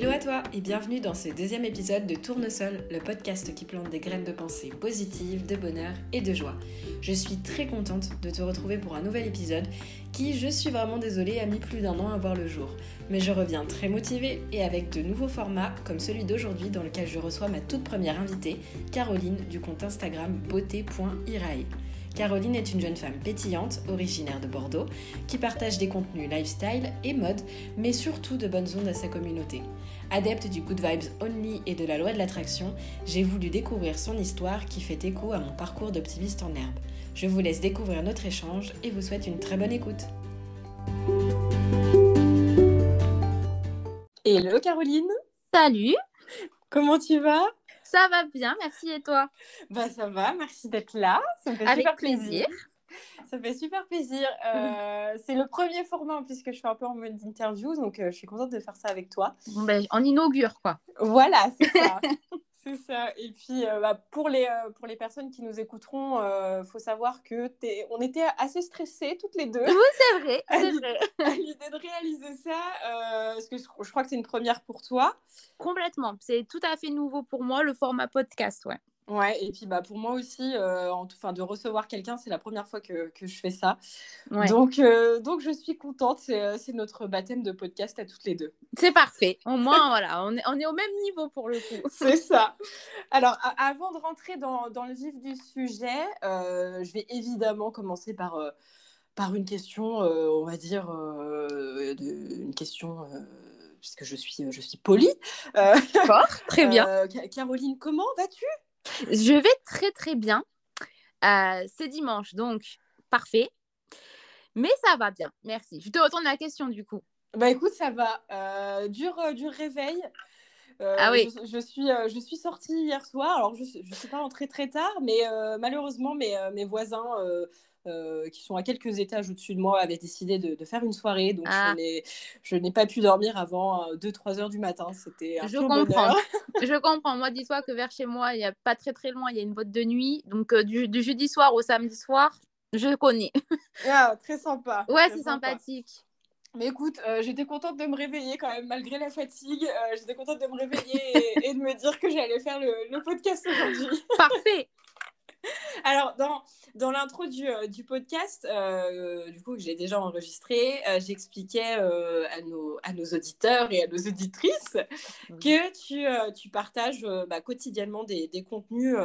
Hello à toi et bienvenue dans ce deuxième épisode de Tournesol, le podcast qui plante des graines de pensée positives, de bonheur et de joie. Je suis très contente de te retrouver pour un nouvel épisode qui, je suis vraiment désolée, a mis plus d'un an à voir le jour. Mais je reviens très motivée et avec de nouveaux formats comme celui d'aujourd'hui dans lequel je reçois ma toute première invitée, Caroline du compte Instagram beauté.irae. Caroline est une jeune femme pétillante, originaire de Bordeaux, qui partage des contenus lifestyle et mode, mais surtout de bonnes ondes à sa communauté. Adepte du good vibes only et de la loi de l'attraction, j'ai voulu découvrir son histoire qui fait écho à mon parcours d'optimiste en herbe. Je vous laisse découvrir notre échange et vous souhaite une très bonne écoute. Hello Caroline Salut Comment tu vas? Ça va bien, merci et toi? Bah ça va, merci d'être là. Ça me fait Avec super plaisir. Ça fait super plaisir. Euh, c'est le premier format puisque je suis un peu en mode interview, donc euh, je suis contente de faire ça avec toi. Bon, ben, on inaugure quoi. Voilà, c'est ça. C'est ça. Et puis, euh, bah, pour, les, euh, pour les personnes qui nous écouteront, il euh, faut savoir que es... on était assez stressés toutes les deux. Oui, c'est vrai. à l'idée de réaliser ça, parce que je crois que c'est une première pour toi. Complètement. C'est tout à fait nouveau pour moi, le format podcast, ouais. Ouais, et puis bah, pour moi aussi, euh, en fin, de recevoir quelqu'un, c'est la première fois que, que je fais ça. Donc, euh, donc je suis contente, euh, c'est notre baptême de podcast à toutes les deux. C'est parfait, au moins voilà, on est, on est au même niveau pour le coup. c'est ça. Alors, avant de rentrer dans, dans, le vif du sujet, je vais évidemment commencer par, par une question, on va dire, de, une question puisque je suis, je suis polie. D'accord, très bien. Caroline, comment vas-tu? Je vais très très bien. Euh, c'est dimanche, donc parfait. Mais ça va bien, merci. Je te retourne la question du coup. Bah écoute, ça va. Euh, dur, euh, dur réveil. ah oui. Je, suis, je suis sortie hier soir. Alors, je ne suis pas rentrée très tard, mais malheureusement, mes, mes voisins euh, qui sont à quelques étages au-dessus de moi, avaient décidé de, faire une soirée. Donc, ah. je n'ai pas pu dormir avant 2-3 euh, heures du matin. C'était un Je comprends. je comprends. Moi, dis-toi que vers chez moi, il n'y a pas très très loin, il y a une boîte de nuit. Donc, euh, du, jeudi soir au samedi soir, je connais. ah, très sympa. Ouais, c'est sympathique. Mais écoute, j'étais contente de me réveiller quand même, malgré la fatigue. j'étais contente de me réveiller et, de me dire que j'allais faire le, le podcast aujourd'hui. Parfait. Alors, dans, dans l'intro du, euh, du, podcast, euh, du coup, que j'ai déjà enregistré, euh, j'expliquais à, nos, à nos auditeurs et à nos auditrices que tu, tu partages bah, quotidiennement des, des contenus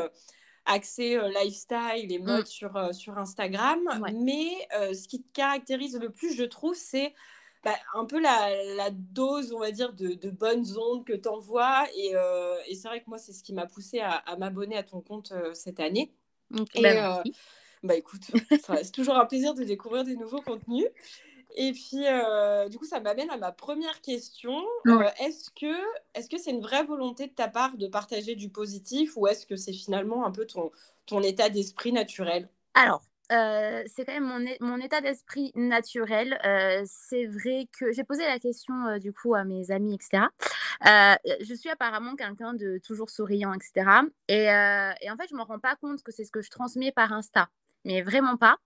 axés lifestyle et mode mm. sur, sur Instagram. Mais ce qui te caractérise le plus, je trouve, c'est bah, un peu la, la, dose, on va dire, de, de bonnes ondes que tu envoies. Et, et c'est vrai que moi, c'est ce qui m'a poussé à, à m'abonner à ton compte cette année. Et, bah, euh, bah écoute, c'est toujours un plaisir de découvrir des nouveaux contenus. Et puis, euh, du coup, ça m'amène à ma première question. Euh, est-ce que est-ce que c'est une vraie volonté de ta part de partager du positif ou est-ce que c'est finalement un peu ton, ton état d'esprit naturel? Alors, euh, c'est quand même mon, mon état d'esprit naturel. Euh, c'est vrai que j'ai posé la question euh, du coup à mes amis, etc. je suis apparemment quelqu'un de toujours souriant, etc. Et, et, en fait, je ne me rends pas compte que c'est ce que je transmets par Insta, mais vraiment pas.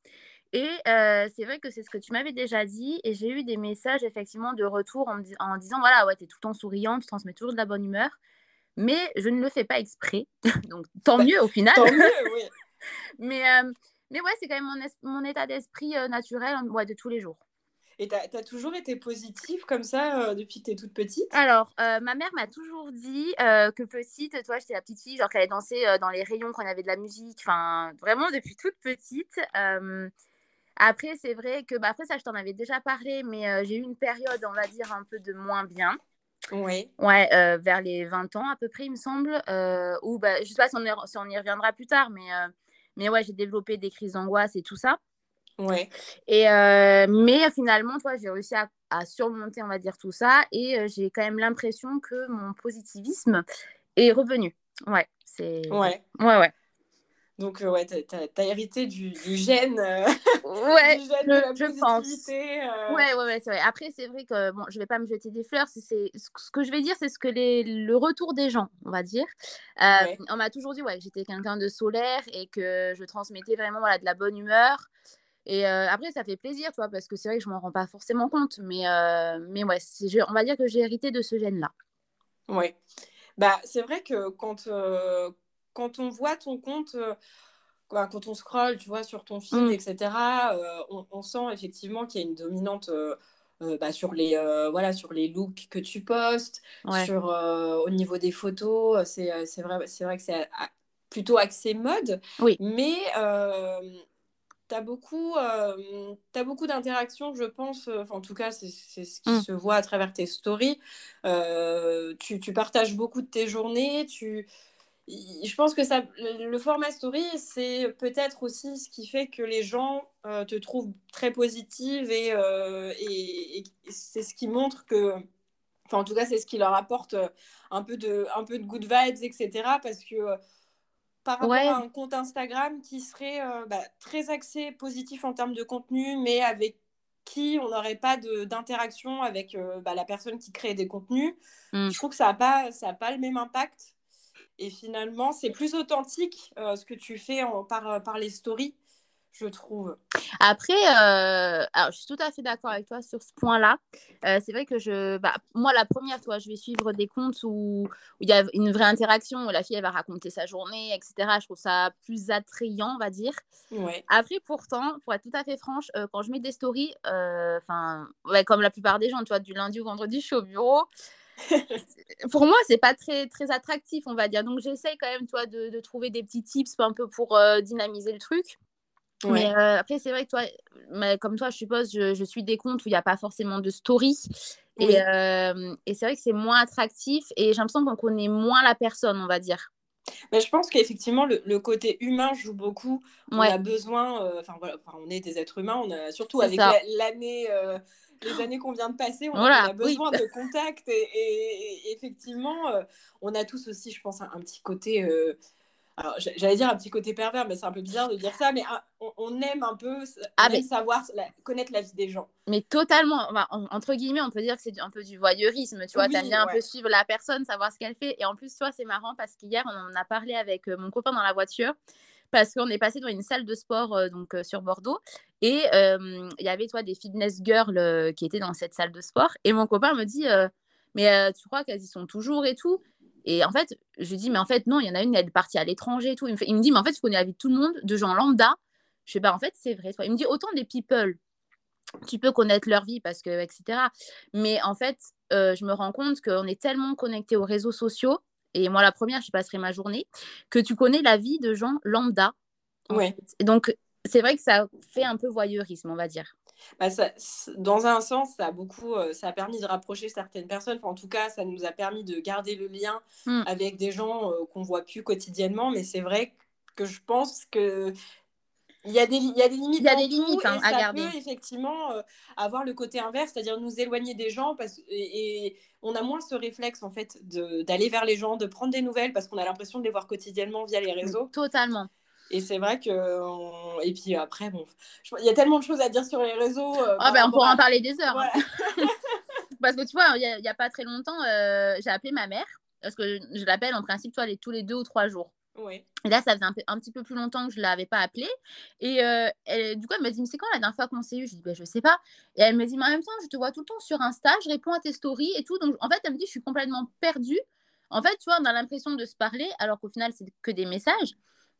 Et c'est vrai que c'est ce que tu m'avais déjà dit. Et j'ai eu des messages effectivement de retour en, en disant voilà, ouais, tu es tout le temps souriant, tu transmets toujours de la bonne humeur. Mais je ne le fais pas exprès. Donc tant bah, mieux au final. Tant mieux, oui. mais mais ouais, c'est quand même mon, mon état d'esprit euh, naturel ouais, de tous les jours. Et tu as, toujours été positive comme ça euh, depuis que tu es toute petite? Alors, euh, ma mère m'a toujours dit que petite, toi, j'étais la petite fille, genre qu'elle allait danser dans les rayons quand on avait de la musique. Enfin, vraiment depuis toute petite. après, c'est vrai que, bah, après ça, je t'en avais déjà parlé, mais j'ai eu une période, on va dire, un peu de moins bien. Oui. Ouais, vers les 20 ans à peu près, il me semble. ou, bah, je sais pas si on, si on y reviendra plus tard, mais mais ouais, j'ai développé des crises d'angoisse et tout ça. Ouais. Et euh, mais finalement, toi, j'ai réussi à, à, surmonter, on va dire, tout ça. Et euh, j'ai quand même l'impression que mon positivisme est revenu. Ouais, c'est. Ouais. Ouais, ouais. Donc, euh, ouais, tu as, hérité du, du gène, euh, ouais, du gène je, de la je pense. Euh... Ouais, ouais, ouais, c'est vrai. Après, c'est vrai que bon, je vais pas me jeter des fleurs. C'est, ce que je vais dire, c'est ce que les, le retour des gens, on va dire. Euh, ouais. On m'a toujours dit ouais, que j'étais quelqu'un de solaire et que je transmettais vraiment voilà, de la bonne humeur. Et après, ça fait plaisir, tu vois, parce que c'est vrai que je m'en rends pas forcément compte. Mais, mais ouais, on va dire que j'ai hérité de ce gène-là. Oui. Bah, c'est vrai que quand, quand on voit ton compte, quand on scrolle, tu vois, sur ton feed, mm. etc., on, sent effectivement qu'il y a une dominante bah, sur, les, voilà, sur les looks que tu postes, sur, au niveau des photos. C'est vrai, vrai que c'est plutôt axé mode. Oui. Mais tu as beaucoup, as beaucoup d'interactions, je pense. en tout cas, c'est ce qui mm. se voit à travers tes stories. Tu, tu, partages beaucoup de tes journées. Tu, je pense que ça, le format story, c'est peut-être aussi ce qui fait que les gens te trouvent très positive et, et, c'est ce qui montre que, enfin en tout cas c'est ce qui leur apporte un peu de, un peu de good vibes, etc. Parce que par rapport à un compte Instagram qui serait bah, très axé positif en termes de contenu, mais avec qui on n'aurait pas d'interaction avec bah, la personne qui crée des contenus, mmh. je trouve que ça n'a pas, ça pas le même impact et finalement, c'est plus authentique euh, ce que tu fais en, par, euh, par les stories, je trouve. Après, euh, alors, je suis tout à fait d'accord avec toi sur ce point-là. c'est vrai que je, bah, moi, la première, toi, je vais suivre des comptes où il y a une vraie interaction, où la fille, elle va raconter sa journée, etc. Je trouve ça plus attrayant, on va dire. Ouais. Après, pourtant, pour être tout à fait franche, quand je mets des stories, enfin, ouais, comme la plupart des gens, tu vois, du lundi au vendredi, je suis au bureau. Pour moi, c'est pas très, très attractif, on va dire. Donc, j'essaye quand même, toi, de, de, trouver des petits tips un peu pour euh, dynamiser le truc. Mais euh, après, c'est vrai que toi, mais comme toi, je suppose, je, je suis des comptes où il n'y a pas forcément de story. Et, euh, et c'est vrai que c'est moins attractif et j'ai l'impression qu'on connaît moins la personne, on va dire. Mais je pense qu'effectivement, le, le, côté humain joue beaucoup. On a besoin, enfin voilà, on est des êtres humains, on a surtout avec l'année les années qu'on vient de passer, on, a besoin de contact. Et, effectivement, euh, on a tous aussi, je pense, un, petit côté. Euh, alors, j'allais dire un petit côté pervers, mais c'est un peu bizarre de dire ça, mais on, aime un peu ah, savoir, connaître la vie des gens. Mais totalement, entre guillemets, on peut dire que c'est un peu du voyeurisme, tu vois, tu aimes bien un peu suivre la personne, savoir ce qu'elle fait. Et en plus, toi, c'est marrant parce qu'hier, on en a parlé avec euh, mon copain dans la voiture parce qu'on est passé dans une salle de sport euh, donc euh, sur Bordeaux et il y avait toi des fitness girls euh, qui étaient dans cette salle de sport et mon copain me dit mais tu crois qu'elles y sont toujours et tout? Et en fait je lui dis mais en fait non il y en a une elle est partie à l'étranger et tout il me, dit mais en fait je connais la vie de tout le monde de gens lambda je sais pas en fait c'est vrai il me dit autant des people. Tu peux connaître leur vie parce que etc mais en fait je me rends compte qu'on est tellement connecté aux réseaux sociaux et moi la première, je passerai ma journée, que tu connais la vie de gens lambda. Ouais. Donc, c'est vrai que ça fait un peu voyeurisme, on va dire. Bah ça, dans un sens, ça a beaucoup, euh, ça a permis de rapprocher certaines personnes. Enfin, en tout cas, ça nous a permis de garder le lien mmh. avec des gens euh, qu'on voit plus quotidiennement. Mais c'est vrai que je pense que il y a des, il y a des limites. Il y a des limites hein, à ça peut effectivement euh, avoir le côté inverse, c'est-à-dire nous éloigner des gens parce, et, on a moins ce réflexe en fait d'aller vers les gens, de prendre des nouvelles parce qu'on a l'impression de les voir quotidiennement via les réseaux. Totalement. Et c'est vrai que. Et puis après, bon, il y a tellement de choses à dire sur les réseaux. Euh, ah, ben on pourra en parler des heures. Hein. parce que tu vois, il n'y a, pas très longtemps, euh, j'ai appelé ma mère. Parce que je, l'appelle en principe, toi, les, tous les deux ou trois jours. Et là, ça faisait un, un, petit peu plus longtemps que je ne l'avais pas appelée. Et euh, du coup, elle me dit, mais c'est quand la dernière fois qu'on s'est eu? Je dis, bah, je ne sais pas. Et elle me dit, mais en même temps, je te vois tout le temps sur Insta, je réponds à tes stories et tout. Donc, en fait, elle me dit, je suis complètement perdue. En fait, tu vois, on a l'impression de se parler, alors qu'au final, c'est que des messages.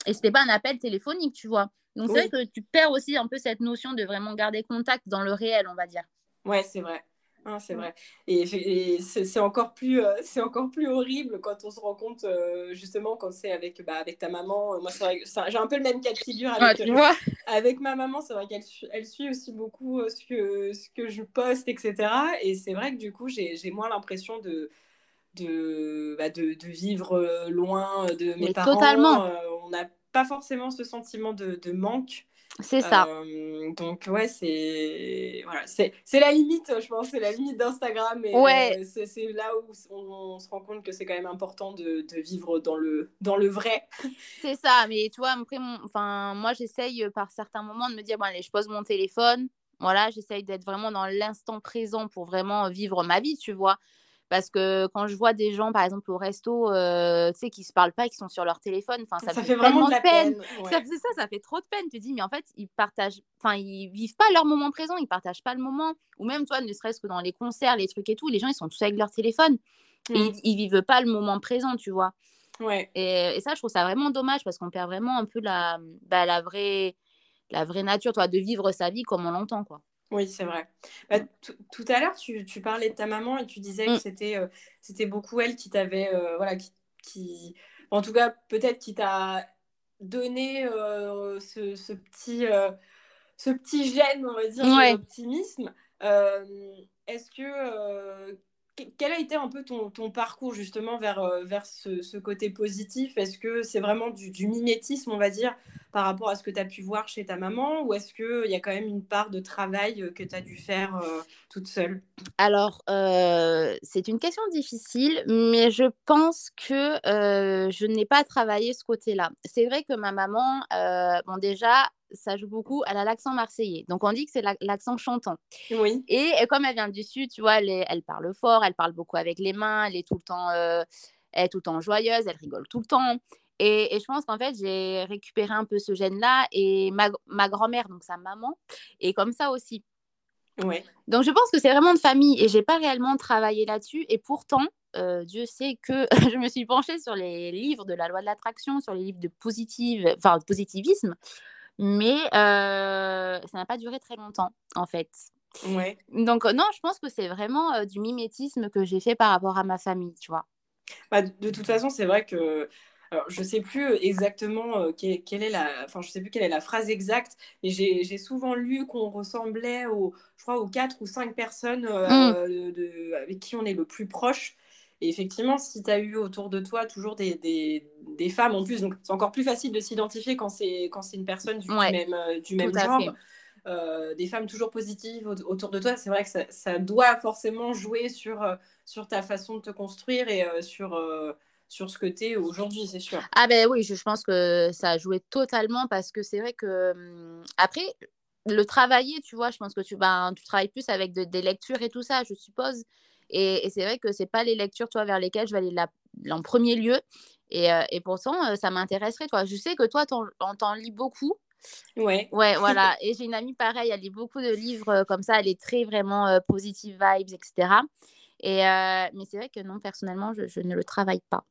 Et ce n'était pas un appel téléphonique, tu vois. Donc, c'est vrai que tu perds aussi un peu cette notion de vraiment garder contact dans le réel, on va dire. Ouais, c'est vrai. Ah, c'est vrai. Et, c'est encore, plus, euh, encore plus horrible quand on se rend compte, euh, justement, quand c'est avec, bah, avec ta maman. Moi, j'ai un peu le même cas de figure avec, euh, avec ma maman. C'est vrai qu'elle elle suit aussi beaucoup ce, que, ce que je poste, etc. Et c'est vrai que du coup, j'ai moins l'impression de, de, bah, de, de, vivre loin de mes parents. Totalement. on n'a pas forcément ce sentiment de, de manque. C'est ça. donc ouais, c'est voilà, c'est la limite, je pense, c'est la limite d'Instagram et ouais. c'est là où on, se rend compte que c'est quand même important de, de, vivre dans le dans le vrai. C'est ça, mais tu vois, après, enfin, moi j'essaye par certains moments de me dire bon allez, je pose mon téléphone, voilà, j'essaye d'être vraiment dans l'instant présent pour vraiment vivre ma vie, tu vois. Parce que quand je vois des gens, par exemple, au resto, euh, tu sais, qui se parlent pas, qui sont sur leur téléphone, enfin, ça, fait, vraiment de la peine. Ça ça, ça fait trop de peine. Tu te dis, mais en fait, ils partagent, enfin, ils vivent pas leur moment présent, ils partagent pas le moment. Ou même, toi, ne serait-ce que dans les concerts, les trucs et tout, les gens, ils sont tous avec leur téléphone. ils, ils vivent pas le moment présent, tu vois. Ouais. Et, et ça, je trouve ça vraiment dommage parce qu'on perd vraiment un peu la, bah, la, vraie, la vraie nature, toi, de vivre sa vie comme on l'entend, quoi. Oui, c'est vrai. Bah, tout à l'heure, tu, tu, parlais de ta maman et tu disais que c'était euh, c'était beaucoup elle qui t'avait, euh, voilà, qui, qui, en tout cas, peut-être qui t'a donné euh, ce, ce, petit, ce petit gène, on va dire, d'optimisme. Est-ce que quel a été un peu ton, ton parcours justement vers, vers ce, ce, côté positif? Est-ce que c'est vraiment du, du, mimétisme, on va dire, par rapport à ce que tu as pu voir chez ta maman Ou est-ce qu'il y a quand même une part de travail euh, que tu as dû faire euh, toute seule? Alors, euh, c'est une question difficile, mais je pense que euh, je n'ai pas travaillé ce côté-là. C'est vrai que ma maman, euh, bon déjà, ça joue beaucoup, elle a l'accent marseillais. Donc on dit que c'est l'accent chantant. Oui. Et, et, comme elle vient du sud, tu vois, elle, est, elle, parle fort, elle parle beaucoup avec les mains, elle est tout le temps, euh, elle est tout le temps joyeuse, elle rigole tout le temps. Et, et je pense qu'en fait, j'ai récupéré un peu ce gène-là et ma, ma grand-mère, donc sa maman, est comme ça aussi. Ouais. Donc je pense que c'est vraiment de famille et j'ai pas réellement travaillé là-dessus. Et pourtant, euh, Dieu sait que je me suis penchée sur les livres de la loi de l'attraction, sur les livres de positive, enfin, de positivisme mais euh, ça n'a pas duré très longtemps en fait. Ouais. Donc non, je pense que c'est vraiment euh, du mimétisme que j'ai fait par rapport à ma famille, tu vois. Bah, de toute façon, c'est vrai que alors, je sais plus exactement euh, quelle, quelle, est la, enfin, je sais plus quelle est la phrase exacte, mais j'ai souvent lu qu'on ressemblait aux, je crois, aux quatre ou cinq personnes euh, mm. de, avec qui on est le plus proche. Et effectivement, si tu as eu autour de toi toujours des, des, des femmes en plus, donc c'est encore plus facile de s'identifier quand c'est une personne du, ouais, même, euh, du même genre. Euh, des femmes toujours positives autour de toi, c'est vrai que ça, ça, doit forcément jouer sur, euh, sur ta façon de te construire et euh, sur, euh, sur ce que tu es aujourd'hui, c'est sûr. Ah ben oui, je, je, pense que ça a joué totalement parce que c'est vrai que hum, après, le travailler, tu vois, je pense que tu, ben, tu travailles plus avec de, des lectures et tout ça, je suppose. Et, et c'est vrai que c'est pas les lectures, toi, vers lesquelles je vais aller la, en premier lieu. Et, euh, et pourtant, euh, ça m'intéresserait, toi. Je sais que toi, on t'en lis beaucoup. Ouais. Ouais, voilà. Et j'ai une amie pareille, elle lit beaucoup de livres euh, comme ça, elle est très vraiment positive vibes, etc. Et, mais c'est vrai que non, personnellement, je, je, ne le travaille pas.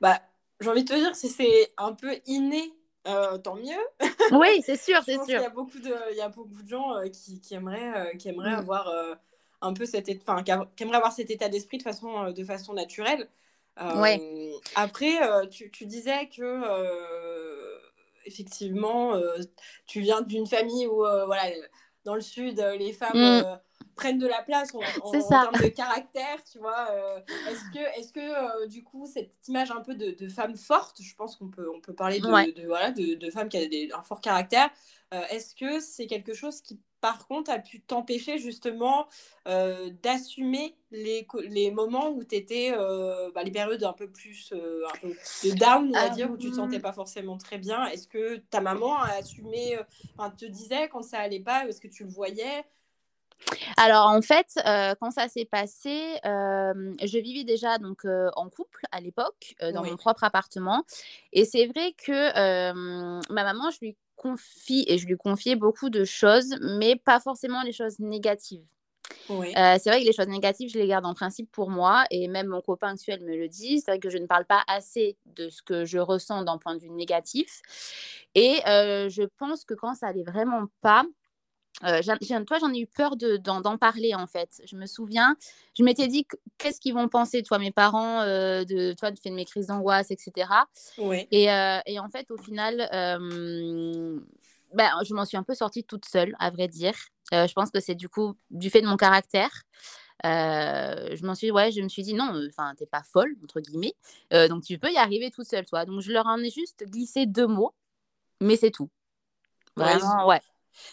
Bah, j'ai envie de te dire, si c'est un peu inné, euh, tant mieux. Oui, c'est sûr, c'est sûr. Il y a beaucoup de, il y a beaucoup de gens qui, qui, aimeraient, qui aimeraient mm. avoir un peu cet état, enfin, qui aimeraient avoir cet état d'esprit de façon, de façon naturelle. Euh, ouais. Après, euh, tu, tu, disais que euh, effectivement, tu viens d'une famille où, voilà, dans le sud, les femmes mmh. Prennent de la place en, en, en termes de caractère, tu vois. est-ce que, est-ce que du coup, cette image un peu de, de femme forte, je pense qu'on peut, on peut parler de, ouais. de, voilà, de, femmes qui des, un fort caractère, est-ce que c'est quelque chose qui par contre, a pu t'empêcher justement euh, d'assumer les, les moments où tu étais, euh, bah, les périodes un peu plus euh, un peu de down, on va dire, où tu te sentais pas forcément très bien? Est-ce que ta maman a assumé, te disait quand ça allait pas, est-ce que tu le voyais? Alors en fait, euh, quand ça s'est passé, euh, je vivais déjà donc euh, en couple à l'époque dans oui. mon propre appartement, et c'est vrai que ma maman, je lui confie et je lui confiais beaucoup de choses, mais pas forcément les choses négatives. Oui. Euh, c'est vrai que les choses négatives, je les garde en principe pour moi, et même mon copain actuel me le dit. C'est vrai que je ne parle pas assez de ce que je ressens d'un point de vue négatif. Et euh, je pense que quand ça allait vraiment pas, euh, toi, j'en ai eu peur d'en de, parler en fait. Je me souviens, je m'étais dit qu'est-ce qu'ils vont penser, toi, mes parents, euh, de toi, de faire mes crises d'angoisse, etc. Oui. Et, euh, et, en fait, au final, ben, je m'en suis un peu sortie toute seule, à vrai dire. Je pense que c'est du coup du fait de mon caractère. Euh, je m'en suis, ouais, je me suis dit non, enfin, t'es pas folle entre guillemets, euh, donc tu peux y arriver toute seule, toi. Donc je leur en ai juste glissé deux mots, mais c'est tout. Vraiment, ouais.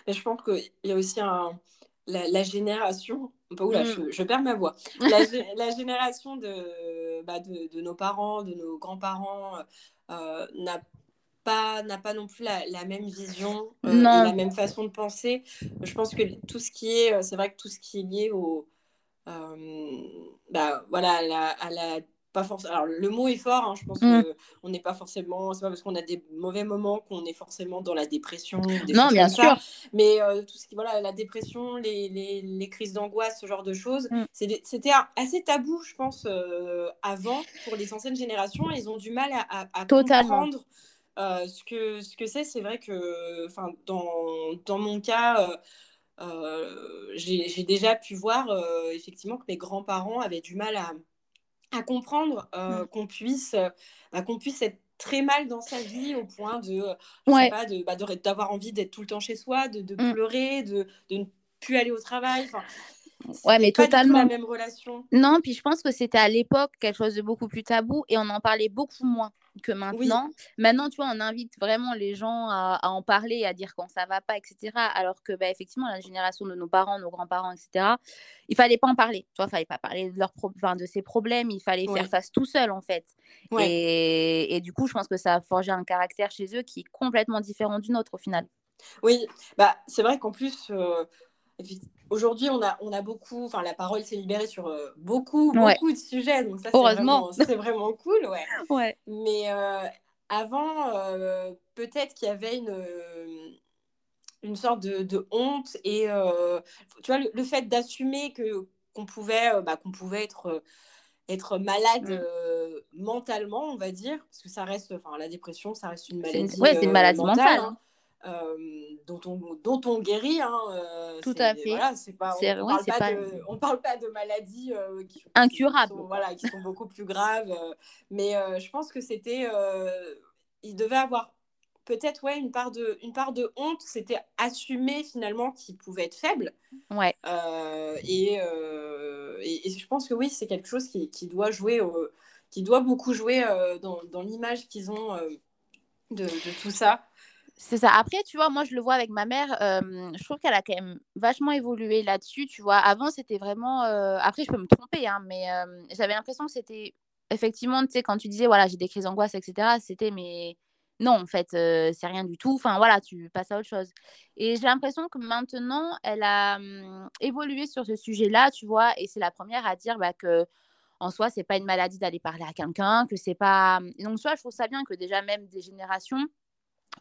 Mais je pense qu'il y a aussi un, la, la génération, oula, mmh. je, je, perds ma voix, la, la génération de, bah, de, de, nos parents, de nos grands-parents euh, n'a pas n'a pas non plus la, la même vision, euh, la même façon de penser. Je pense que tout ce qui est, c'est vrai que tout ce qui est lié au, euh, bah, voilà, à la, à la pas forcément. Alors, le mot est fort, hein, je pense mmh. qu'on n'est pas forcément. C'est pas parce qu'on a des mauvais moments qu'on est forcément dans la dépression. non, bien sûr. Mais euh, tout ce qui. Voilà, la dépression, les, les, les crises d'angoisse, ce genre de choses, mmh. c'était assez tabou, je pense, euh, avant, pour les anciennes générations. Ils ont du mal à, à, comprendre. Euh, ce que ce que c'est, c'est vrai que, dans, dans mon cas, j'ai déjà pu voir effectivement que mes grands-parents avaient du mal à, à comprendre euh, mmh. qu'on puisse, euh, bah, qu'on puisse être très mal dans sa vie au point de, de, bah, d'avoir envie d'être tout le temps chez soi, de, de mmh. pleurer, de, de, ne plus aller au travail. Ouais, mais pas totalement. la même relation. Non, puis je pense que c'était à l'époque quelque chose de beaucoup plus tabou et on en parlait beaucoup moins que maintenant. Maintenant, tu vois, on invite vraiment les gens à, en parler, à dire quand ça va pas, etc. Alors que, bah, effectivement, la génération de nos parents, nos grands-parents, etc., il fallait pas en parler. Tu vois, il fallait pas parler de, leurs de ces problèmes, il fallait faire face tout seul, en fait. Et, et, du coup, je pense que ça a forgé un caractère chez eux qui est complètement différent du nôtre, au final. Oui, bah, c'est vrai qu'en plus, euh, Aujourd'hui, on a, on a beaucoup, enfin, la parole s'est libérée sur euh, beaucoup, beaucoup de sujets. Donc, ça. C'est vraiment, cool, ouais. ouais. Mais euh, avant, euh, peut-être qu'il y avait une, une sorte de, de honte et, tu vois, le, fait d'assumer que qu'on pouvait, bah, qu'on pouvait être être malade mm. mentalement, on va dire, parce que ça reste, enfin, la dépression, ça reste une maladie. Ouais, c'est une maladie mentale. Hein. Euh, dont, on, dont on guérit. Hein, euh, Tout à fait. Voilà, pas, on ne parle, pas de, on parle pas de maladies euh, qui, incurables. sont, voilà, qui sont beaucoup plus graves. mais je pense que c'était. il devait avoir peut-être ouais, une, part de, une part de honte. C'était assumer finalement qu'il pouvait être faible. Ouais. Et, et, je pense que oui, c'est quelque chose qui, qui doit jouer. qui doit beaucoup jouer dans, dans l'image qu'ils ont de, de, tout ça. C'est ça. Après, tu vois, moi, je le vois avec ma mère. je trouve qu'elle a quand même vachement évolué là-dessus. Tu vois, avant, c'était vraiment. Après, je peux me tromper, hein, mais j'avais l'impression que c'était effectivement, tu sais, quand tu disais, voilà, j'ai des crises d'angoisse, etc., c'était, mais non, en fait, c'est rien du tout. Enfin, voilà, tu passes à autre chose. Et j'ai l'impression que maintenant, elle a évolué sur ce sujet-là, tu vois, et c'est la première à dire bah, que en soi, c'est pas une maladie d'aller parler à quelqu'un, que c'est pas. donc, tu vois, je trouve ça bien que déjà, même des générations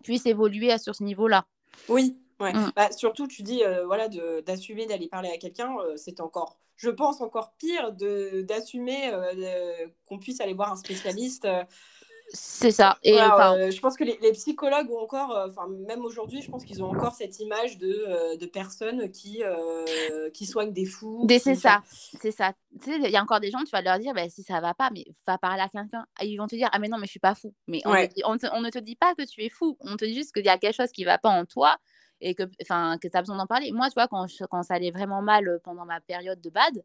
puisse évoluer sur ce niveau-là. Oui, ouais. Mmh. Bah, surtout, tu dis euh, voilà, d'assumer d'aller parler à quelqu'un, euh, c'est encore, je pense, encore pire d'assumer euh, qu'on puisse aller voir un spécialiste c'est ça. Et euh, je pense que les, psychologues ont encore, euh, enfin même aujourd'hui, je pense qu'ils ont encore cette image de, euh, de personnes qui, qui soignent des fous. C'est ça, c'est ça. Tu sais, il y a encore des gens, tu vas leur dire, bah, si ça va pas, mais va parler à quelqu'un. Ils vont te dire, ah mais non, mais je suis pas fou. Mais on, ne te dit pas que tu es fou. On te dit juste qu'il y a quelque chose qui va pas en toi et que, que tu as besoin d'en parler. Moi, tu vois, quand, quand ça allait vraiment mal pendant ma période de bad,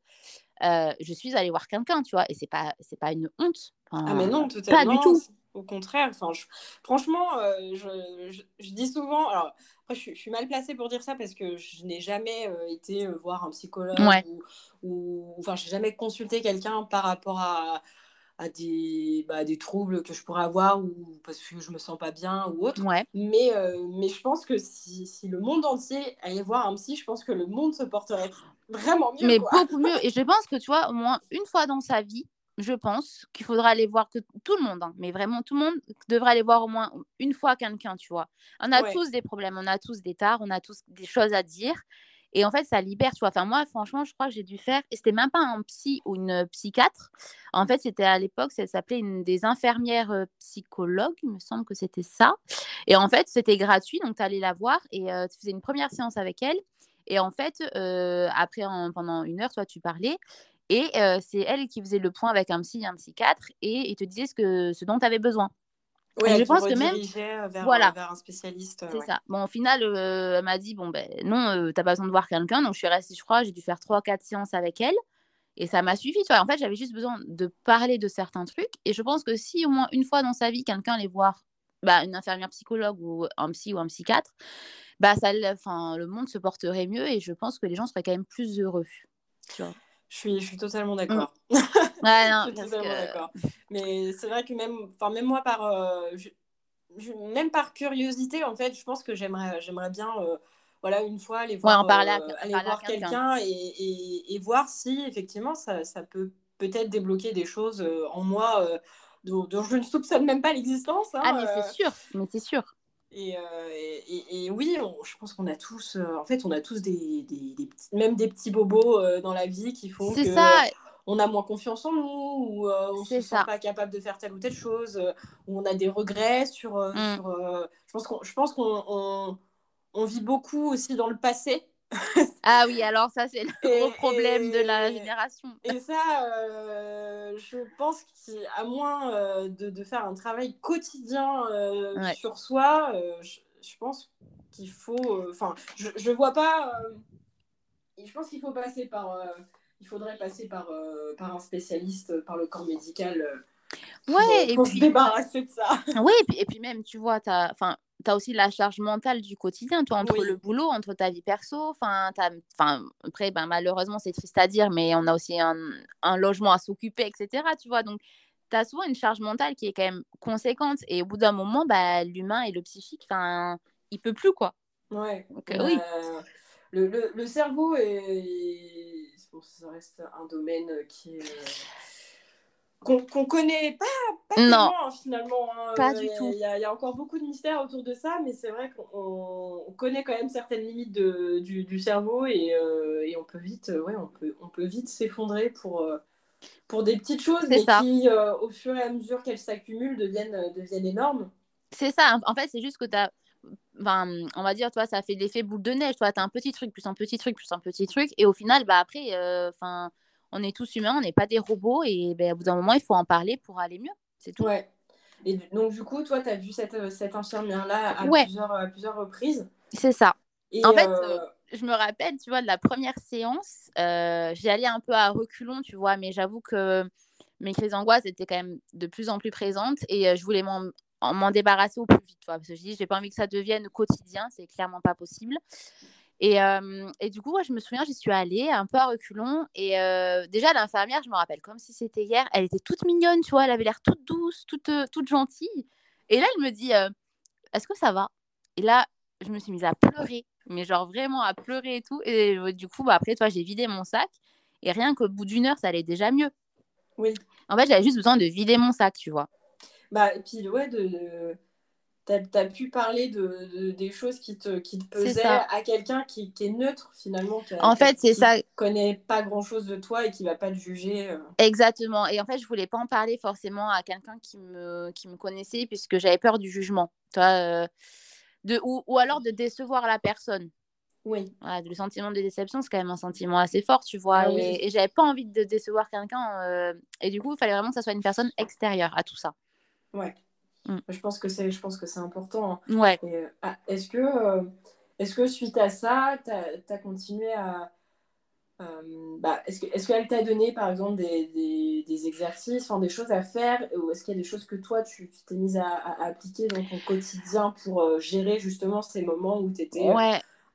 je suis allée voir quelqu'un, tu vois, et c'est pas, c'est pas une honte. Ah mais non, totalement. Pas du tout. Au contraire, enfin, franchement, euh, je, je, dis souvent, alors après, je, suis mal placée pour dire ça parce que je n'ai jamais euh, été euh, voir un psychologue ou, ou, enfin, j'ai jamais consulté quelqu'un par rapport à, à des, bah, des troubles que je pourrais avoir ou parce que je me sens pas bien ou autre. Mais, mais je pense que si, si, le monde entier allait voir un psy, je pense que le monde se porterait vraiment mieux. Mais beaucoup mieux. Et je pense que tu vois, au moins une fois dans sa vie, je pense qu'il faudra aller voir que tout le monde, hein, mais vraiment tout le monde devrait aller voir au moins une fois quelqu'un, tu vois. On a tous des problèmes, on a tous des tares, on a tous des choses à dire. Et en fait, ça libère, tu vois. Enfin, moi, franchement, je crois que j'ai dû faire, et c'était même pas un psy ou une psychiatre. En fait, c'était à l'époque, ça s'appelait une des infirmières euh, psychologues, il me semble que c'était ça. Et en fait, c'était gratuit, donc tu allais la voir et euh, tu faisais une première séance avec elle. Et en fait, euh, après, pendant une heure, toi, tu parlais. Et c'est elle qui faisait le point avec un psy, un psychiatre, et il te disait ce, que, ce dont tu avais besoin. Oui, je pense que même vers, voilà. vers un spécialiste. C'est ça. Bon, au final, elle m'a dit bon ben non, tu t'as pas besoin de voir quelqu'un, donc je suis restée, je crois, j'ai dû faire trois, quatre séances avec elle, et ça m'a suffi. Tu vois. En fait, j'avais juste besoin de parler de certains trucs, et je pense que si au moins une fois dans sa vie, quelqu'un allait voir bah, une infirmière psychologue ou un psy ou un psychiatre, bah ça, enfin, le monde se porterait mieux, et je pense que les gens seraient quand même plus heureux. Tu vois. Je suis, je suis totalement mmh. d'accord. Ouais, non, je suis totalement d'accord. Mais c'est vrai que même, enfin même moi par, euh, même par curiosité en fait, je pense que j'aimerais, j'aimerais bien, euh, voilà, une fois aller voir, ouais, euh, aller voir quelqu'un et, et, et, voir si effectivement ça, ça peut peut-être débloquer des choses en moi dont, je ne soupçonne même pas l'existence. Hein, ah, mais c'est sûr, mais c'est sûr. Et, et, oui, je pense qu'on a tous, en fait, on a tous des, des, même des petits bobos dans la vie qui font que ça. on a moins confiance en nous, ou on ne se sent pas capable de faire telle ou telle chose, ou on a des regrets sur. Mm. sur je pense qu'on, je pense qu'on on vit beaucoup aussi dans le passé. ah oui, alors ça, c'est le gros problème de la génération. Et ça, euh, je pense qu'à moins euh, de, faire un travail quotidien euh, sur soi, je, pense qu'il faut. Enfin, je ne vois pas. je pense qu'il faut passer par. il faudrait passer par, par un spécialiste, par le corps médical. Pour, ouais, et se débarrasser de ça. Oui, et puis, et puis même, tu vois, as, tu as aussi la charge mentale du quotidien, toi, entre le boulot, entre ta vie perso. Enfin, après, ben, malheureusement, c'est triste à dire, mais on a aussi un, un logement à s'occuper, etc. Tu vois, donc tu as souvent une charge mentale qui est quand même conséquente. Et au bout d'un moment, bah, l'humain et le psychique, enfin, il peut plus, quoi. Ouais. Euh, oui. Le, le, le, cerveau est. ça reste un domaine qui est. Euh, qu'on connaît pas, pas non. finalement. Hein. Pas du tout. Il y, a encore beaucoup de mystères autour de ça, mais c'est vrai qu'on connaît quand même certaines limites de, du, du, cerveau et, euh, et, on peut vite, ouais, on peut, on peut vite s'effondrer pour, euh, pour des petites choses, mais qui, euh, au fur et à mesure qu'elles s'accumulent, deviennent, deviennent énormes. C'est ça. En fait, c'est juste que tu as Enfin, on va dire, toi, ça fait l'effet boule de neige. Toi, tu as un petit truc, plus un petit truc, plus un petit truc. Et au final, bah, après, enfin, on est tous humains, on n'est pas des robots et ben, au bout d'un moment, il faut en parler pour aller mieux. C'est tout. Ouais. Et donc, du coup, toi, tu as vu cette, euh, cette infirmière-là à, plusieurs, plusieurs reprises. C'est ça. en fait, euh, euh, je me rappelle, tu vois, de la première séance, j'y allais un peu à reculons, tu vois, mais j'avoue que mes crises d'angoisse étaient quand même de plus en plus présentes et je voulais m'en débarrasser au plus vite, tu vois, parce que je dis, j'ai pas envie que ça devienne quotidien, c'est clairement pas possible. Et, et, du coup, je me souviens, j'y suis allée un peu à reculons. Et déjà, l'infirmière, je me rappelle comme si c'était hier, elle était toute mignonne, tu vois, elle avait l'air toute douce, toute, toute gentille. Et là, elle me dit Est-ce que ça va? Et là, je me suis mise à pleurer, mais genre vraiment à pleurer et tout. Et du coup, bah, après, toi, j'ai vidé mon sac. Et rien qu'au bout d'une heure, ça allait déjà mieux. Oui. En fait, j'avais juste besoin de vider mon sac, tu vois. Bah, et puis, ouais, de tu as, pu parler de, des choses qui te, qui te pesaient à quelqu'un qui, qui, est neutre finalement. Qui, en fait, c'est ça. connaît pas grand chose de toi et qui va pas te juger. Euh. Exactement. Et en fait, je voulais pas en parler forcément à quelqu'un qui me, qui me connaissait puisque j'avais peur du jugement. Toi, euh, de, ou, ou, alors de décevoir la personne. Oui. le sentiment de déception, c'est quand même un sentiment assez fort, tu vois. Ah et, et j'avais pas envie de décevoir quelqu'un. Euh, et du coup, il fallait vraiment que ça soit une personne extérieure à tout ça. Ouais. Mm. Je pense que c'est, je pense que c'est important. Hein. Ouais. Euh, ah, est-ce que, euh, est-ce que suite à ça, tu as continué à, euh, bah, est-ce, que, est-ce qu'elle t'a donné par exemple des, des, des exercices, des choses à faire, ou est-ce qu'il y a des choses que toi tu, t'es mise à, appliquer dans ton quotidien pour gérer justement ces moments où tu étais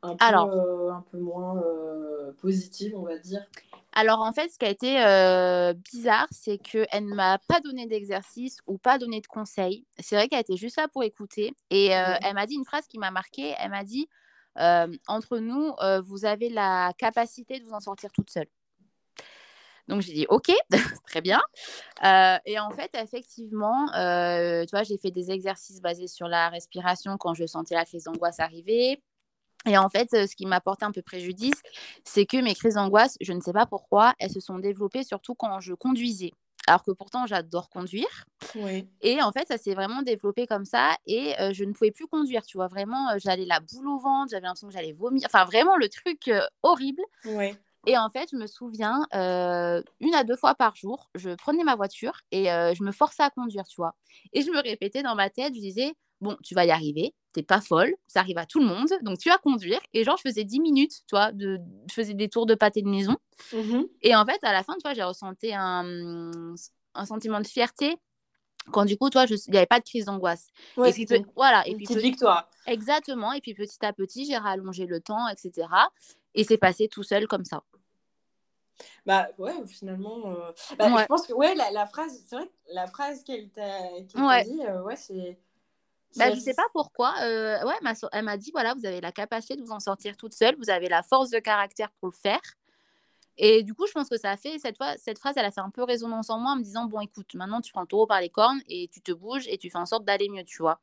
un, peu, un peu moins positive, on va dire? Alors en fait, ce qui a été euh, bizarre, c'est qu'elle ne m'a pas donné d'exercice ou pas donné de conseils. C'est vrai qu'elle était juste là pour écouter. Et euh, elle m'a dit une phrase qui m'a marquée. Elle m'a dit, euh, entre nous, vous avez la capacité de vous en sortir toute seule. Donc j'ai dit ok, très bien. et en fait, effectivement, tu vois, j'ai fait des exercices basés sur la respiration quand je sentais la crise d'angoisse arriver. Et en fait, ce qui m'a porté un peu préjudice, c'est que mes crises d'angoisse, je ne sais pas pourquoi, elles se sont développées surtout quand je conduisais. Alors que pourtant, j'adore conduire. Et en fait, ça s'est vraiment développé comme ça. Et je ne pouvais plus conduire. Tu vois, vraiment, j'allais la boule au ventre. J'avais l'impression que j'allais vomir. Enfin, vraiment, le truc horrible. Et en fait, je me souviens, une à deux fois par jour, je prenais ma voiture et je me forçais à conduire, tu vois. Et je me répétais dans ma tête, je disais, bon, tu vas y arriver, t'es pas folle, ça arrive à tout le monde, donc tu vas conduire. Et genre, je faisais 10 minutes, toi, de, je faisais des tours de pâté de maison. Mmh et en fait, à la fin, tu vois, j'ai ressenti un, un, sentiment de fierté quand du coup, toi, il n'y avait pas de crise d'angoisse. Ouais, et puis, voilà. Et puis, petite victoire. Exactement. Et puis petit à petit, j'ai rallongé le temps, etc. Et c'est passé tout seul comme ça. Bah ouais, finalement, euh, bah, je pense que ouais, la, la phrase, c'est vrai que la phrase qu'elle t'a dit, euh, ouais, c'est bah, je sais pas pourquoi. Euh, ouais, elle m'a dit voilà, vous avez la capacité de vous en sortir toute seule, vous avez la force de caractère pour le faire. Et du coup, je pense que ça a fait, cette, fois, cette phrase, elle a fait un peu résonance en moi en me disant, bon, écoute, maintenant, tu prends le taureau par les cornes et tu te bouges et tu fais en sorte d'aller mieux, tu vois.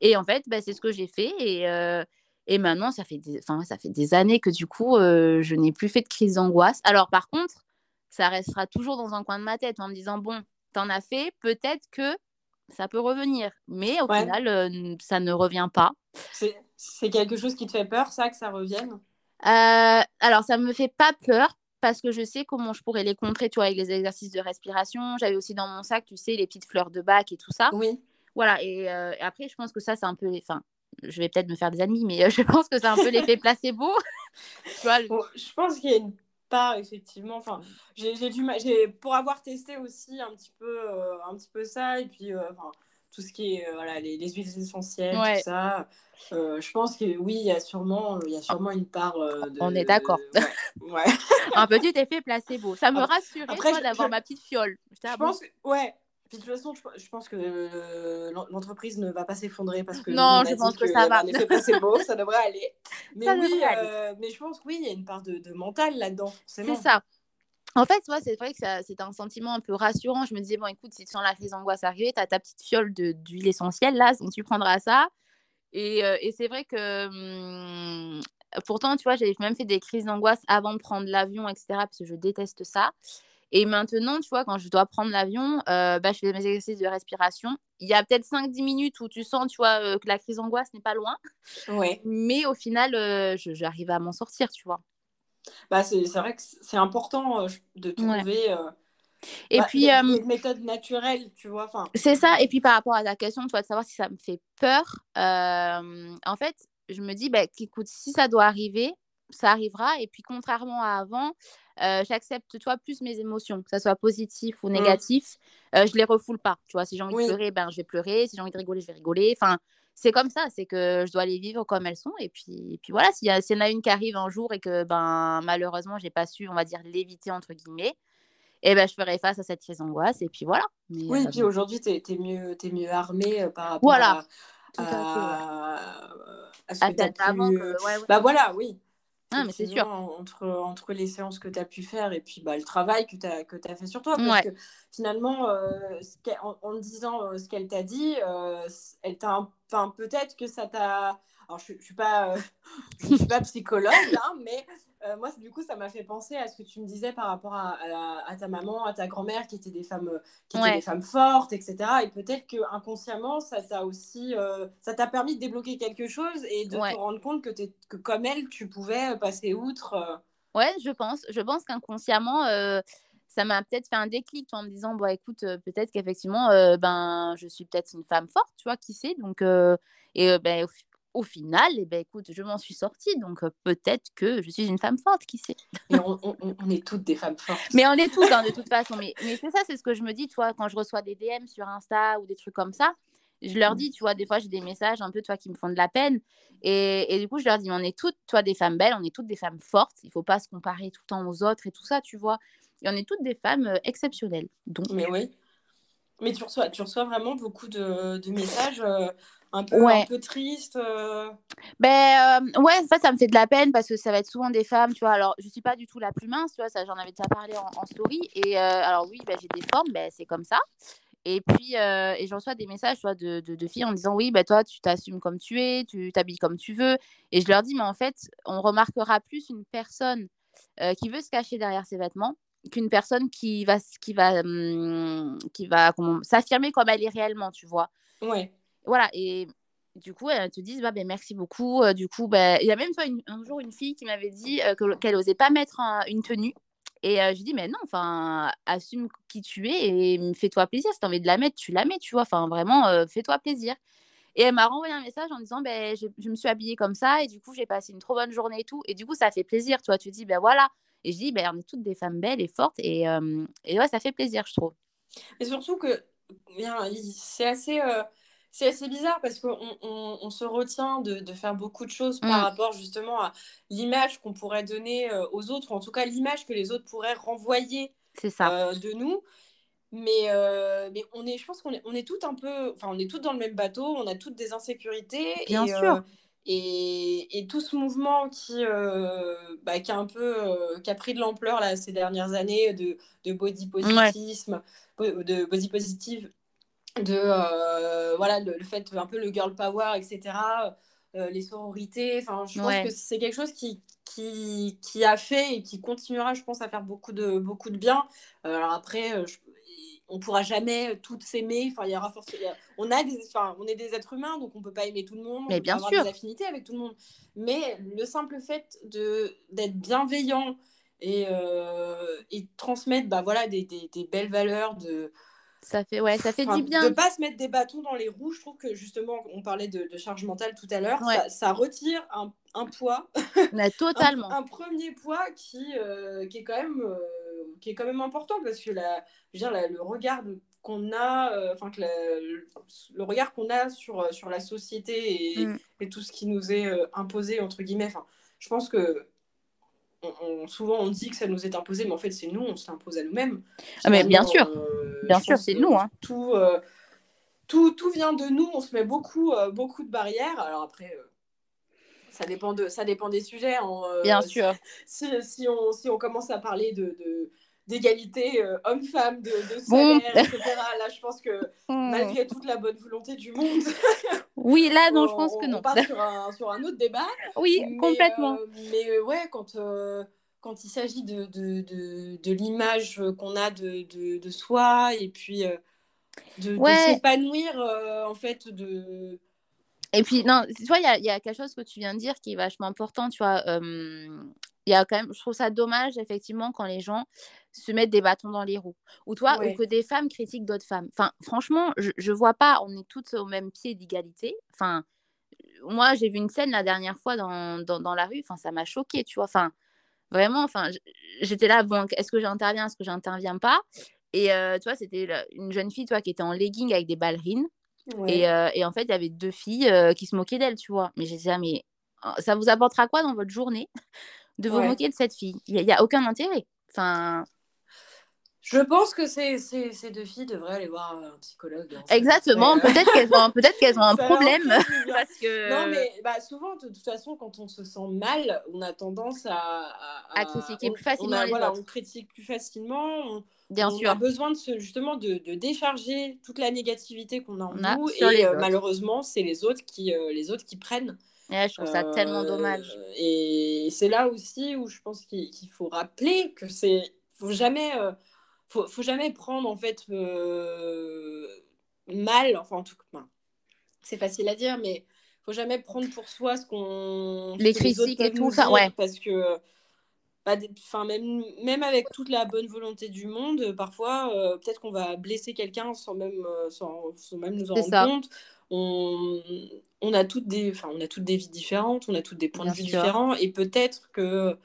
Et en fait, bah, c'est ce que j'ai fait. Et, euh, et maintenant, ça fait, des, ça fait des années que du coup, euh, je n'ai plus fait de crise d'angoisse. Alors, par contre, ça restera toujours dans un coin de ma tête en me disant, bon, t'en as fait, peut-être que ça peut revenir. Mais au final, euh, ça ne revient pas. C'est quelque chose qui te fait peur, ça, que ça revienne? Alors, ça ne me fait pas peur parce que je sais comment je pourrais les contrer, tu vois, avec les exercices de respiration. J'avais aussi dans mon sac, tu sais, les petites fleurs de bac et tout ça. Oui. Voilà, et, euh, après, je pense que ça, c'est un peu... Enfin, je vais peut-être me faire des ennemis, mais euh, je pense que c'est un peu l'effet placebo. tu vois, je pense qu'il y a une part, effectivement. Enfin, j'ai dû... Pour avoir testé aussi un petit peu, euh, un petit peu ça, et puis... Enfin, tout ce qui est voilà, les, les, huiles essentielles, tout ça. je pense que oui, il y a sûrement, il y a sûrement une part de. On est d'accord. Ouais. un petit effet placebo. Ça me rassurait d'avoir ma petite fiole. Je ah pense que, ouais. Puis de toute façon, je, pense que l'entreprise ne va pas s'effondrer parce que non, je pense que, ça va. effet placebo, ça devrait aller. Mais oui, euh, mais je pense que oui, il y a une part de, de mental là-dedans. C'est ça. En fait, moi, c'est vrai que c'est un sentiment un peu rassurant. Je me disais, bon, écoute, si tu sens la crise d'angoisse arriver, tu as ta petite fiole d'huile essentielle, là, donc tu prendras ça. Et, euh, et c'est vrai que hum, pourtant, tu vois, j'ai même fait des crises d'angoisse avant de prendre l'avion, etc., parce que je déteste ça. Et maintenant, tu vois, quand je dois prendre l'avion, euh, bah, je fais mes exercices de respiration. Il y a peut-être 5-10 minutes où tu sens, tu vois, euh, que la crise d'angoisse n'est pas loin. Ouais. Mais au final, euh, j'arrive à m'en sortir, tu vois. Bah, c'est vrai que c'est important de trouver... Et bah, puis, une méthode naturelle, tu vois. C'est ça. Et puis par rapport à ta question, tu vois, de savoir si ça me fait peur. en fait, je me dis, bah, écoute, si ça doit arriver, ça arrivera. Et puis, contrairement à avant, euh, j'accepte, toi, plus mes émotions, que ce soit positif ou mmh. négatif. Euh, je les refoule pas. Tu vois, si j'ai envie de pleurer, ben, je vais pleurer. Si j'ai envie de rigoler, je vais rigoler. Enfin, c'est comme ça. C'est que je dois les vivre comme elles sont. Et puis, et puis voilà, s'il y, y, en a une qui arrive un jour et que, ben, malheureusement, j'ai pas su, on va dire, l'éviter, entre guillemets, et eh ben, je ferai face à cette crise d'angoisse. Et puis voilà. oui, et euh, puis aujourd'hui, tu es, mieux, es mieux armé par rapport voilà. à, à, à, ce que tu avant Bah voilà, oui. Ah, mais c'est sûr. Entre, entre les séances que tu as pu faire et puis bah, le travail que tu as, que as fait sur toi. Parce que finalement, euh, en, en, disant euh, ce qu'elle t'a dit, euh, elle t'a, peut-être que ça t'a. Alors, je ne suis, pas, je suis pas psychologue, hein, mais euh, moi, du coup, ça m'a fait penser à ce que tu me disais par rapport à, ta maman, à ta grand-mère, qui étaient des femmes, euh, qui étaient des femmes fortes, etc. Et peut-être que inconsciemment, ça t'a aussi, euh, ça t'a permis de débloquer quelque chose et de te rendre compte que, que comme elle, tu pouvais passer outre. Ouais, je pense. Je pense qu'inconsciemment, ça m'a peut-être fait un déclic en me disant, bon, écoute, peut-être qu'effectivement, ben, je suis peut-être une femme forte, tu vois, qui sait. Donc, et ben, au final, eh ben, écoute, je m'en suis sortie, donc peut-être que je suis une femme forte, qui sait? on, est toutes des femmes fortes. Mais on est toutes, hein, de toute façon. Mais, mais c'est ça, c'est ce que je me dis, toi, quand je reçois des DM sur Insta ou des trucs comme ça, je leur mmh. dis, tu vois, des fois, j'ai des messages un peu, toi, qui me font de la peine. Et, et, du coup, je leur dis, on est toutes, toi, des femmes belles, on est toutes des femmes fortes. Il faut pas se comparer tout le temps aux autres et tout ça, tu vois. Et on est toutes des femmes exceptionnelles. Donc... Mais oui. Mais tu reçois, tu reçois vraiment beaucoup de, de messages un peu, un peu triste euh. Ben euh, ouais, ça, ça me fait de la peine parce que ça va être souvent des femmes, tu vois. Alors, je suis pas du tout la plus mince, tu vois, ça j'en avais déjà parlé en, story. Et euh, alors, oui, ben, j'ai des formes, ben, c'est comme ça. Et puis, et je reçois des messages tu vois, de, de, filles en disant Oui, ben, toi, tu t'assumes comme tu es, tu t'habilles comme tu veux. Et je leur dis Mais en fait, on remarquera plus une personne qui veut se cacher derrière ses vêtements qu'une personne qui va, qui va, hum, qui va s'affirmer comme elle est réellement, tu vois. Ouais. Voilà, et du coup, elles te disent bah, ben, merci beaucoup. Euh, du coup, bah, il y a même un jour une fille qui m'avait dit euh, qu'elle n'osait pas mettre une tenue. Et euh, je dis, mais non, enfin, assume qui tu es et fais-toi plaisir. Si tu as envie de la mettre, tu la mets, tu vois. Enfin, vraiment, fais-toi plaisir. Et elle m'a renvoyé un message en disant, ben, je, me suis habillée comme ça et du coup, j'ai passé une trop bonne journée et tout. Et du coup, ça fait plaisir, tu vois. Tu dis, ben voilà. Et je dis, ben, on est toutes des femmes belles et fortes. Et, et ouais, ça fait plaisir, je trouve. Et surtout que c'est assez c'est assez bizarre parce qu'on on, se retient de, de, faire beaucoup de choses par mm. rapport justement à l'image qu'on pourrait donner euh, aux autres, ou en tout cas l'image que les autres pourraient renvoyer ça. Euh, de nous. Mais, euh, mais on est, je pense qu'on est, on est toutes un peu, enfin on est toutes dans le même bateau, on a toutes des insécurités. Bien sûr. Et, et, tout ce mouvement qui, bah, qui, a un peu, qui a pris de l'ampleur là, ces dernières années de, de body positivisme, de body positive, de voilà, le, fait un peu le girl power, etc. les sororités. Enfin, je pense que c'est quelque chose qui, qui, qui, a fait et qui continuera, je pense, à faire beaucoup de, beaucoup de bien. alors après, je, on pourra jamais toutes s'aimer. Enfin, il y aura forcément. On a des, enfin, on est des êtres humains, donc on peut pas aimer tout le monde. Mais bien avoir sûr. des affinités avec tout le monde. Mais le simple fait de d'être bienveillant et, euh, et transmettre, bah voilà, des, des, des, belles valeurs de. Ça fait, ouais, ça fait du bien. De pas se mettre des bâtons dans les roues. Je trouve que justement, on parlait de, de charge mentale tout à l'heure. Ça, ça, retire un, un poids. Mais totalement. un, un, premier poids qui, euh, qui est quand même. Euh, qui est quand même important parce que la, je veux dire, le regard qu'on a, euh, enfin le, regard qu'on a sur, euh, sur la société et, mm. et, tout ce qui nous est euh, imposé entre guillemets. Enfin, je pense que on, souvent on dit que ça nous est imposé, mais en fait c'est nous, on s'impose à nous-mêmes. Ah mais bien sûr, bien sûr, c'est nous. Hein. Tout, tout, tout vient de nous. On se met beaucoup, beaucoup de barrières. Alors après ça dépend, de, ça dépend des sujets. Hein, Bien sûr. Si, si, on, si on commence à parler de, de d'égalité euh, homme-femme, de, de salaire, etc. Là, je pense que hmm. malgré toute la bonne volonté du monde. oui, là, non, je pense que non. On part sur un, sur un autre débat. Oui, complètement. Euh, mais euh, ouais, quand, quand il s'agit de, de, de, de l'image qu'on a de, de, de, soi et puis de, s'épanouir, en fait, de. Et puis, non, tu vois, il y a, y a, quelque chose que tu viens de dire qui est vachement important, tu vois. Il y a quand même, je trouve ça dommage, effectivement, quand les gens se mettre des bâtons dans les roues. Ou toi, ou que des femmes critiquent d'autres femmes. Enfin, franchement, je, je vois pas, on est toutes au même pied d'égalité. Enfin, moi, j'ai vu une scène la dernière fois dans, dans, dans la rue, enfin, ça m'a choqué, tu vois. Enfin, vraiment, enfin, j'étais là, bon, est-ce que j'interviens, est-ce que j'interviens pas? Et euh, tu vois, c'était une jeune fille, toi, qui était en legging avec des ballerines. Et, euh, et, en fait, il y avait deux filles euh, qui se moquaient d'elle, tu vois. Mais j'étais là, mais oh, ça vous apportera quoi dans votre journée? De vous moquer de cette fille Il n'y a, a, aucun intérêt. Enfin, je pense que ces, ces, ces, deux filles devraient aller voir un psychologue. Exactement, peut-être qu'elles ont, peut qu'elles ont un problème. parce que... Non, mais bah, souvent, de toute façon, quand on se sent mal, on a tendance à... À, à critiquer plus facilement on a, les voilà, autres. On critique plus facilement. On, Bien on sûr. a besoin de se, justement de, de, décharger toute la négativité qu'on a en on nous. A et euh, malheureusement, c'est les, autres qui, euh, les autres qui prennent. Ouais, je trouve ça euh, tellement dommage. Et c'est là aussi où je pense qu'il faut rappeler que c'est... faut jamais faut, faut jamais prendre en fait euh, mal, enfin en tout cas, c'est facile à dire, mais faut jamais prendre pour soi ce qu'on les critiques et tout ça, ouais, parce que enfin même même avec toute la bonne volonté du monde, parfois euh, peut-être qu'on va blesser quelqu'un sans même euh, sans, sans, même nous en rendre ça. compte. On, on a toutes des enfin on a toutes des vies différentes, on a toutes des points Bien de vue sûr. différents et peut-être que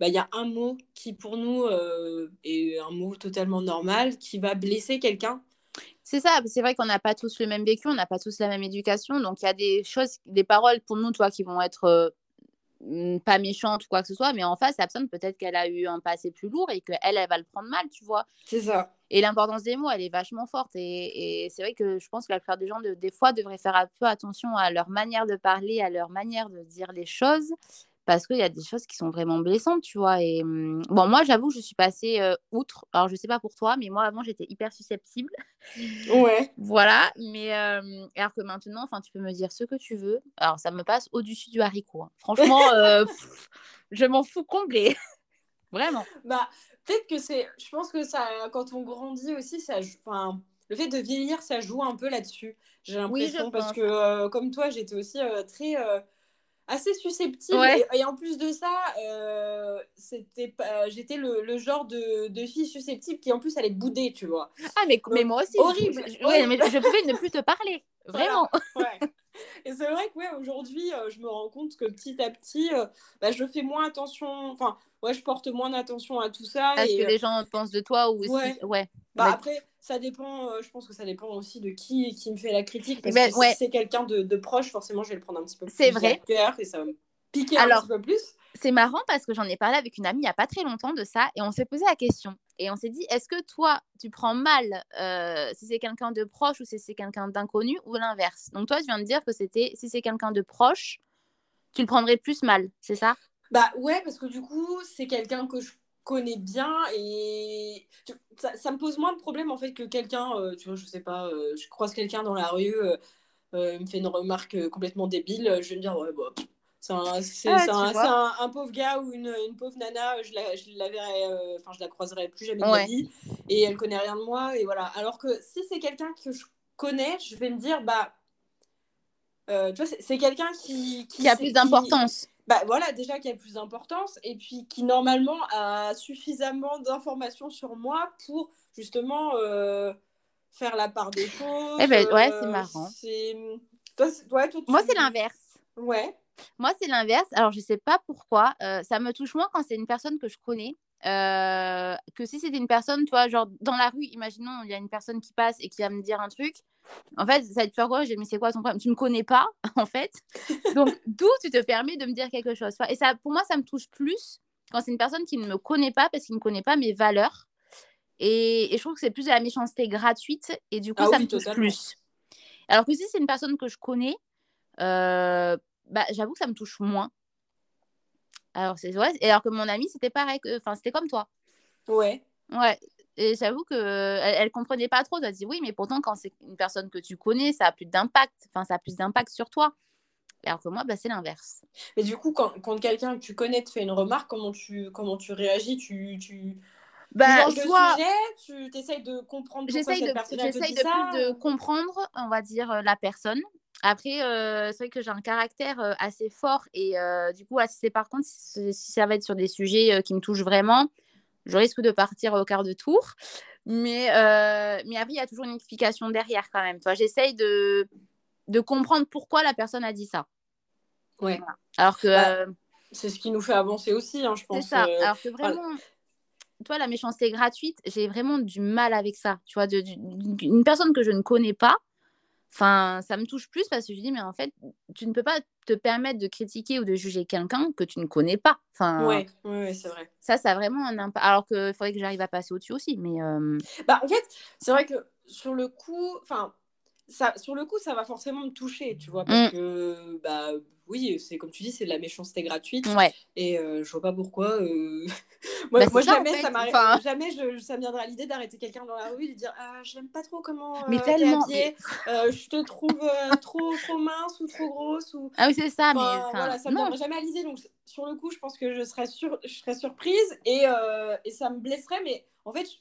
bah, y a un mot qui pour nous euh, est un mot totalement normal qui va blesser quelqu'un. C'est ça, c'est vrai qu'on n'a pas tous le même vécu, on n'a pas tous la même éducation, donc il y a des choses, des paroles pour nous, toi, qui vont être euh, pas méchantes ou quoi que ce soit, mais en face, la personne, peut-être qu'elle a eu un passé plus lourd et qu'elle, elle va le prendre mal, tu vois. C'est ça. Et l'importance des mots, elle est vachement forte. Et, et c'est vrai que je pense que la plupart des gens, de, des fois, devraient faire un peu attention à leur manière de parler, à leur manière de dire les choses parce qu'il y a des choses qui sont vraiment blessantes, tu vois. Et mmh, bon, moi, j'avoue, je suis passée euh, outre. Alors, je sais pas pour toi, mais moi, avant, j'étais hyper susceptible. Ouais. voilà. Mais euh, alors que maintenant, enfin, tu peux me dire ce que tu veux. Alors, ça me passe au-dessus du haricot. Hein. Franchement, euh, pff, je m'en fous complet. vraiment. Bah, peut-être que c'est. Je pense que ça, quand on grandit aussi, ça. Enfin, le fait de vieillir, ça joue un peu là-dessus. J'ai l'impression oui, parce que, comme toi, j'étais aussi très assez susceptible. Ouais. Et, et, en plus de ça, euh, c'était j'étais le, le, genre de, de, fille susceptible qui en plus allait bouder, tu vois. Ah, mais, mais moi aussi. Horrible. Je, ouais, mais je pouvais ne plus te parler. Vraiment. Voilà. Ouais. Et c'est vrai que ouais, aujourd'hui, euh, je me rends compte que petit à petit, euh, bah, je fais moins attention. Enfin, ouais, je porte moins d'attention à tout ça. À ce et, que les gens pensent de toi ou aussi. Ouais. ouais. Bah, après, ça dépend. Euh, je pense que ça dépend aussi de qui qui me fait la critique. Parce que ouais. si c'est quelqu'un de, de, proche, forcément, je vais le prendre un petit peu plus C'est vrai. cœur et ça va me piquer Alors, un petit peu plus. C'est marrant parce que j'en ai parlé avec une amie il n'y a pas très longtemps de ça et on s'est posé la question. Et on s'est dit, est-ce que toi, tu prends mal euh, si c'est quelqu'un de proche ou si c'est quelqu'un d'inconnu ou l'inverse? Donc toi, tu viens de dire que c'était si c'est quelqu'un de proche, tu le prendrais plus mal, c'est ça? Bah ouais, parce que du coup, c'est quelqu'un que je connais bien et ça, me pose moins de problèmes en fait que quelqu'un, euh, tu vois, je sais pas, euh, je croise quelqu'un dans la rue, il me fait une remarque complètement débile, je vais me dire, ouais, bah, c'est un, un, pauvre gars ou une, une pauvre nana, je la, je la verrai, enfin, je la croiserai plus jamais de ma vie et elle connaît rien de moi et voilà. Alors que si c'est quelqu'un que je connais, je vais me dire, bah, tu vois, c'est quelqu'un qui, qui, a plus d'importance bah voilà, déjà qui a plus d'importance et puis qui normalement a suffisamment d'informations sur moi pour justement euh, faire la part des choses. Eh ben, ouais, c'est euh, marrant. Moi, c'est l'inverse. Ouais. Moi, c'est l'inverse. Alors, je sais pas pourquoi. Euh, ça me touche moins quand c'est une personne que je connais. que si c'était une personne, toi, genre dans la rue, imaginons, il y a une personne qui passe et qui va me dire un truc. En fait, ça va te faire quoi? J'ai mais c'est quoi ton problème? Tu me connais pas, en fait. Donc, d'où tu te permets de me dire quelque chose? Et ça, pour moi, ça me touche plus quand c'est une personne qui ne me connaît pas parce qu'il ne connaît pas mes valeurs. Et, je trouve que c'est plus de la méchanceté gratuite. Et du coup, ah ça me touche plus. Alors que si c'est une personne que je connais, euh, bah, j'avoue que ça me touche moins. Alors, c'est vrai. Et alors que mon ami, c'était pareil. Enfin, c'était comme toi. Ouais. Ouais. Et j'avoue qu'elle elle comprenait pas trop. Elle a dit oui, mais pourtant, quand c'est une personne que tu connais, ça a plus d'impact. Enfin, ça a plus d'impact sur toi. Alors que moi, bah, c'est l'inverse. Mais du coup, quand, quand quelqu'un que tu connais te fait une remarque, comment tu, comment tu réagis? Tu, tu... Bah, tu soit... sujet, tu essayes de comprendre pourquoi cette personne J'essaye de plus de comprendre, on va dire, euh, la personne. Après, euh, c'est vrai que j'ai un caractère euh, assez fort et du coup, c'est par contre, si, ça va être sur des sujets qui me touchent vraiment, je risque de partir au quart de tour. Mais, euh, mais après, il y a toujours une explication derrière quand même. J'essaye de, de comprendre pourquoi la personne a dit ça. Ouais. Alors que. Bah, euh, c'est ce qui nous fait avancer aussi, hein, je pense. C'est ça. Euh, Alors que vraiment. Toi, la méchanceté gratuite, j'ai vraiment du mal avec ça. Tu vois, de, une personne que je ne connais pas, Enfin, ça me touche plus parce que je dis, mais en fait, tu ne peux pas te permettre de critiquer ou de juger quelqu'un que tu ne connais pas. Enfin, ouais, ouais, c'est vrai. Ça, ça a vraiment un impact. Alors qu'il faudrait que j'arrive à passer au-dessus aussi. Mais euh, bah, en fait, c'est vrai que sur le coup, enfin, ça, sur le coup, ça va forcément me toucher, tu vois, parce mmh. que, bah, oui, c'est comme tu dis, c'est de la méchanceté gratuite. Ouais. Et euh, je vois pas pourquoi. Euh, moi, bah, jamais, ça, enfin... jamais je, ça me viendra l'idée d'arrêter quelqu'un dans la rue et de dire Ah, j'aime pas trop comment. mais euh, tellement. je te trouve trop, trop mince ou trop grosse. Ou... Ah oui, c'est ça. mais voilà, ça me viendra jamais à l'idée. Donc, sur le coup, je pense que je serais, sur... je serais surprise et, et ça me blesserait. Mais en fait, je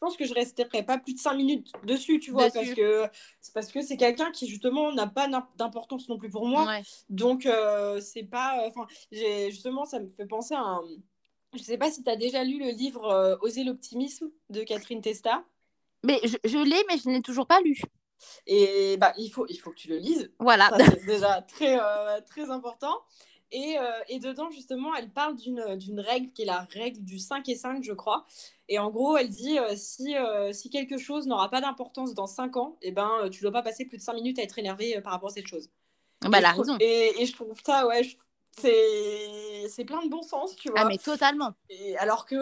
pense que je resterai pas plus de 5 minutes dessus, tu vois, parce que c'est parce que c'est quelqu'un qui justement n'a pas d'importance non plus pour moi. Donc euh, c'est pas enfin justement ça me fait penser à un je sais pas si tu as déjà lu le livre euh, Oser l'optimisme de Catherine Testa. Mais je, je l'ai mais je n'ai toujours pas lu. Et bah il faut il faut que tu le lises. Voilà. C'est déjà très euh, très important. Et, et, dedans, justement, elle parle d'une règle qui est la règle du 5 et 5, je crois. Et en gros, elle dit euh, si, euh, si quelque chose n'aura pas d'importance dans 5 ans, eh ben, euh, tu ne dois pas passer plus de 5 minutes à être énervé par rapport à cette chose. Bah, elle a raison. Et, et, je trouve ça, ouais, c'est plein de bon sens, tu ah, vois. Ah, mais totalement. Et alors que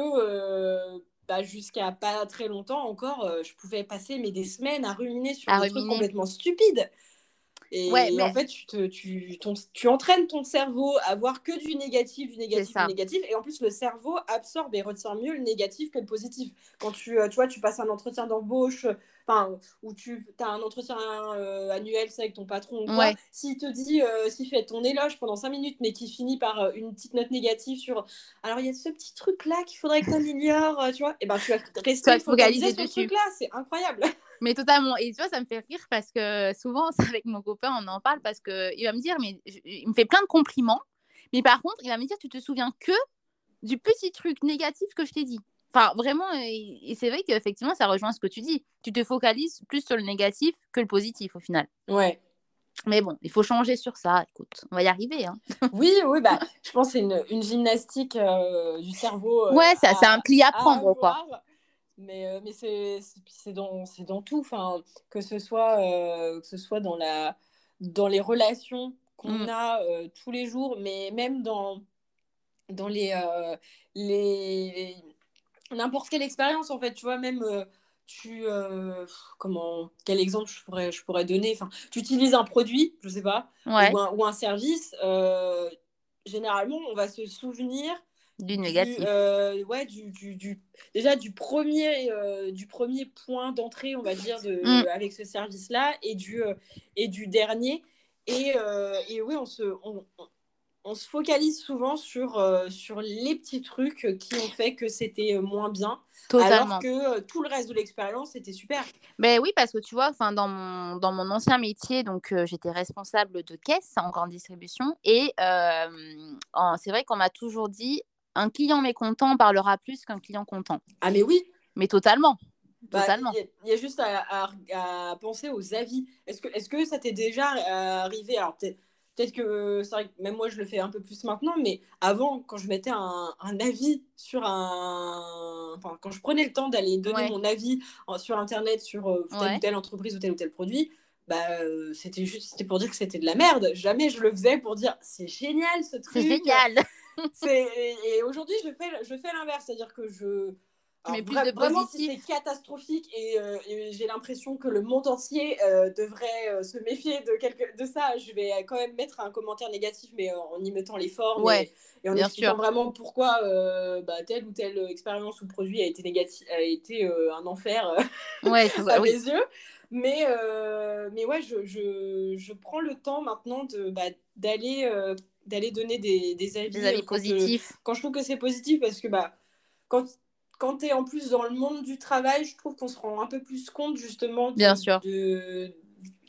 bah, jusqu'à pas très longtemps encore, je pouvais passer mais des semaines à ruminer sur des trucs complètement stupides. Et, en fait, tu, te, tu, ton, tu entraînes ton cerveau à voir que du négatif, du négatif, du négatif. Et en plus, le cerveau absorbe et retient mieux le négatif que le positif. Quand tu, euh, tu vois, tu passes un entretien d'embauche, enfin, où tu as un entretien euh, annuel avec ton patron, ouais. s'il te dit, euh, s'il fait ton éloge pendant 5 minutes, mais qui finit par une petite note négative sur alors il y a ce petit truc là qu'il faudrait que tu améliores, tu vois, et ben tu vas rester focalisé sur ce truc là, c'est incroyable. Mais totalement. Et tu vois, ça me fait rire parce que souvent, avec mon copain, on en parle parce qu'il va me dire, mais il me fait plein de compliments. Mais par contre, il va me dire, tu te souviens que du petit truc négatif que je t'ai dit. Enfin, vraiment, et, c'est vrai qu'effectivement, ça rejoint ce que tu dis. Tu te focalises plus sur le négatif que le positif au final. Ouais. Mais bon, il faut changer sur ça. Écoute, on va y arriver. Hein. oui, oui, bah, je pense que c'est une, une, gymnastique euh, du cerveau. Euh, ouais, c'est un pli à prendre, quoi. Mais, euh, mais c'est dans, dans tout, enfin, que, ce soit, euh, que ce soit dans, la, dans les relations qu'on mmh. a euh, tous les jours, mais même dans, dans les, les, n'importe quelle expérience, en fait, tu vois, même tu comment quel exemple je pourrais je pourrais donner enfin tu utilises un produit je sais pas ou, un, service généralement on va se souvenir du négatif ouais du, du, du, déjà du premier du premier point d'entrée on va dire de Mm. avec ce service là et du et du dernier et, et oui on se on, on- on se focalise souvent sur, sur les petits trucs qui ont fait que c'était moins bien. Totalement. Alors que tout le reste de l'expérience était super. Ben oui, parce que tu vois, enfin, dans, mon, dans mon ancien métier, donc euh, j'étais responsable de caisse en grande distribution. Et euh, c'est vrai qu'on m'a toujours dit un client mécontent parlera plus qu'un client content. Ah, mais oui, Mais totalement. Bah, Totalement. Il y, a- il y a juste à, à- à penser aux avis. Est-ce que, est que ça t'est déjà euh, arrivé? Alors, peut-être peut-être que c'est vrai que même moi, je le fais un peu plus maintenant, mais avant, quand je mettais un, un avis sur un. Enfin, quand je prenais le temps d'aller donner Ouais. mon avis en- sur Internet sur euh, telle Ouais. ou telle entreprise ou tel ou tel produit, bah, euh, c'était juste c'était pour dire que c'était de la merde. Jamais je le faisais pour dire c'est génial ce truc. C'est génial. Et, et aujourd'hui, je fais, je fais l'inverse, c'est-à-dire que je. Alors, plus vra- de vraiment, si positif. c'est catastrophique et, euh, et j'ai l'impression que le monde entier euh, devrait euh, se méfier de, quelque... de ça, je vais quand même mettre un commentaire négatif, mais en y mettant les formes Ouais, et, et en expliquant sûr. vraiment pourquoi bah, telle ou telle expérience ou produit a été, négatif, a été un enfer Ouais, à oui. mes yeux. Mais, mais ouais, je, je, je prends le temps maintenant bah, d'aller, donner des, des avis, Des avis euh, je- positifs. quand je trouve que c'est positif parce que bah, quand, quand tu es en plus dans le monde du travail, je trouve qu'on se rend un peu plus compte justement de, Bien sûr. de-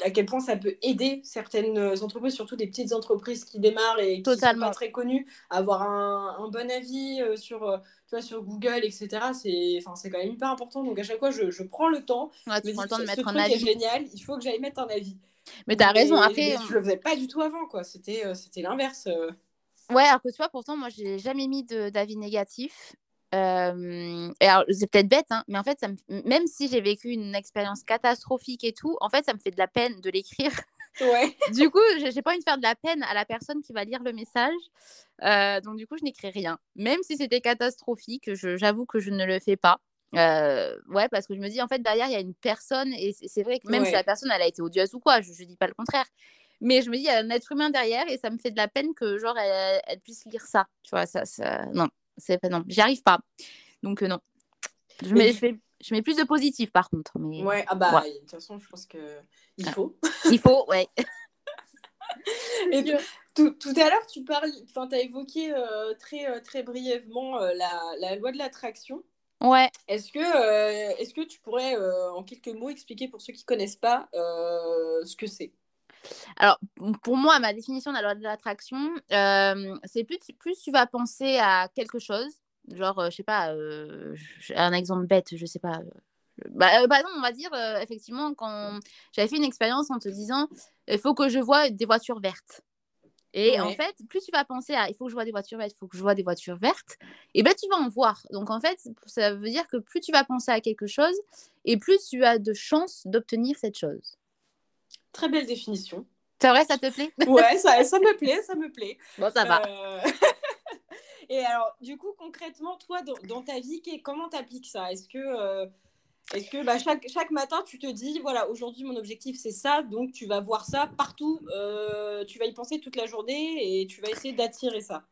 à quel point ça peut aider certaines entreprises, surtout des petites entreprises qui démarrent et qui sont Totalement. pas très connues, à avoir un, un bon avis euh, sur, euh, tu vois, sur Google, etc. C'est enfin, c'est quand même hyper important. Donc à chaque fois, je, je prends le temps. Ouais, tu prends le temps de mettre un avis. génial, il faut que j'aille mettre un avis. Mais t'as raison. Mais- Après, je le faisais pas du tout avant, quoi. C'était euh, c'était l'inverse. euh. Ouais, alors que tu vois, pourtant, moi, j'ai jamais mis de- d'avis négatif. Euh, et alors, c'est peut-être bête, hein, mais en fait, ça me... même si j'ai vécu une expérience catastrophique et tout, en fait, ça me fait de la peine de l'écrire. Ouais. du coup, j'ai pas envie de faire de la peine à la personne qui va lire le message. Euh, donc, du coup, je n'écris rien. Même si c'était catastrophique, je- j'avoue que je ne le fais pas. Euh, ouais, parce que je me dis, en fait, derrière, il y a une personne, et c'est vrai que même si la personne, elle a été odieuse ou quoi, je, je dis pas le contraire. Mais je me dis, il y a un être humain derrière, et ça me fait de la peine que, genre, elle, elle puisse lire ça. Tu vois, ça, ça... non, c'est pas, non, j'y arrive pas. Donc, euh, non. Je mets, je, fais, je mets plus de positif, par contre. Mais Ouais, ah bah, Ouais. de toute façon, je pense que il Ah. faut. il faut, ouais. Et tu- tout, tout à l'heure, tu parles, enfin, as évoqué euh, très, très brièvement la, la loi de l'attraction. Ouais. Est-ce que, euh, est-ce que tu pourrais, euh, en quelques mots, expliquer pour ceux qui connaissent pas euh, ce que c'est? Alors, pour moi, ma définition de la loi de l'attraction, c'est plus, plus tu vas penser à quelque chose, genre, je sais pas, un exemple bête, je sais pas. bah, par exemple, on va dire, effectivement, quand j'avais fait une expérience en te disant, il faut que je vois des voitures vertes. Et en fait, plus tu vas penser à il faut que je vois des voitures vertes, il faut que je vois des voitures vertes, et ben tu vas en voir. Donc en fait, ça veut dire que plus tu vas penser à quelque chose, et plus tu as de chances d'obtenir cette chose. Très belle définition. C'est vrai, ça te plaît? Ouais, ça, ça me plaît, ça me plaît. Bon, ça va. Euh, Et alors, du coup, concrètement, toi, dans, dans ta vie, comment t'appliques ça? Est-ce que, euh, est-ce que bah, chaque, matin, tu te dis, voilà, aujourd'hui, mon objectif, c'est ça, donc tu vas voir ça partout, euh, tu vas y penser toute la journée et tu vas essayer d'attirer ça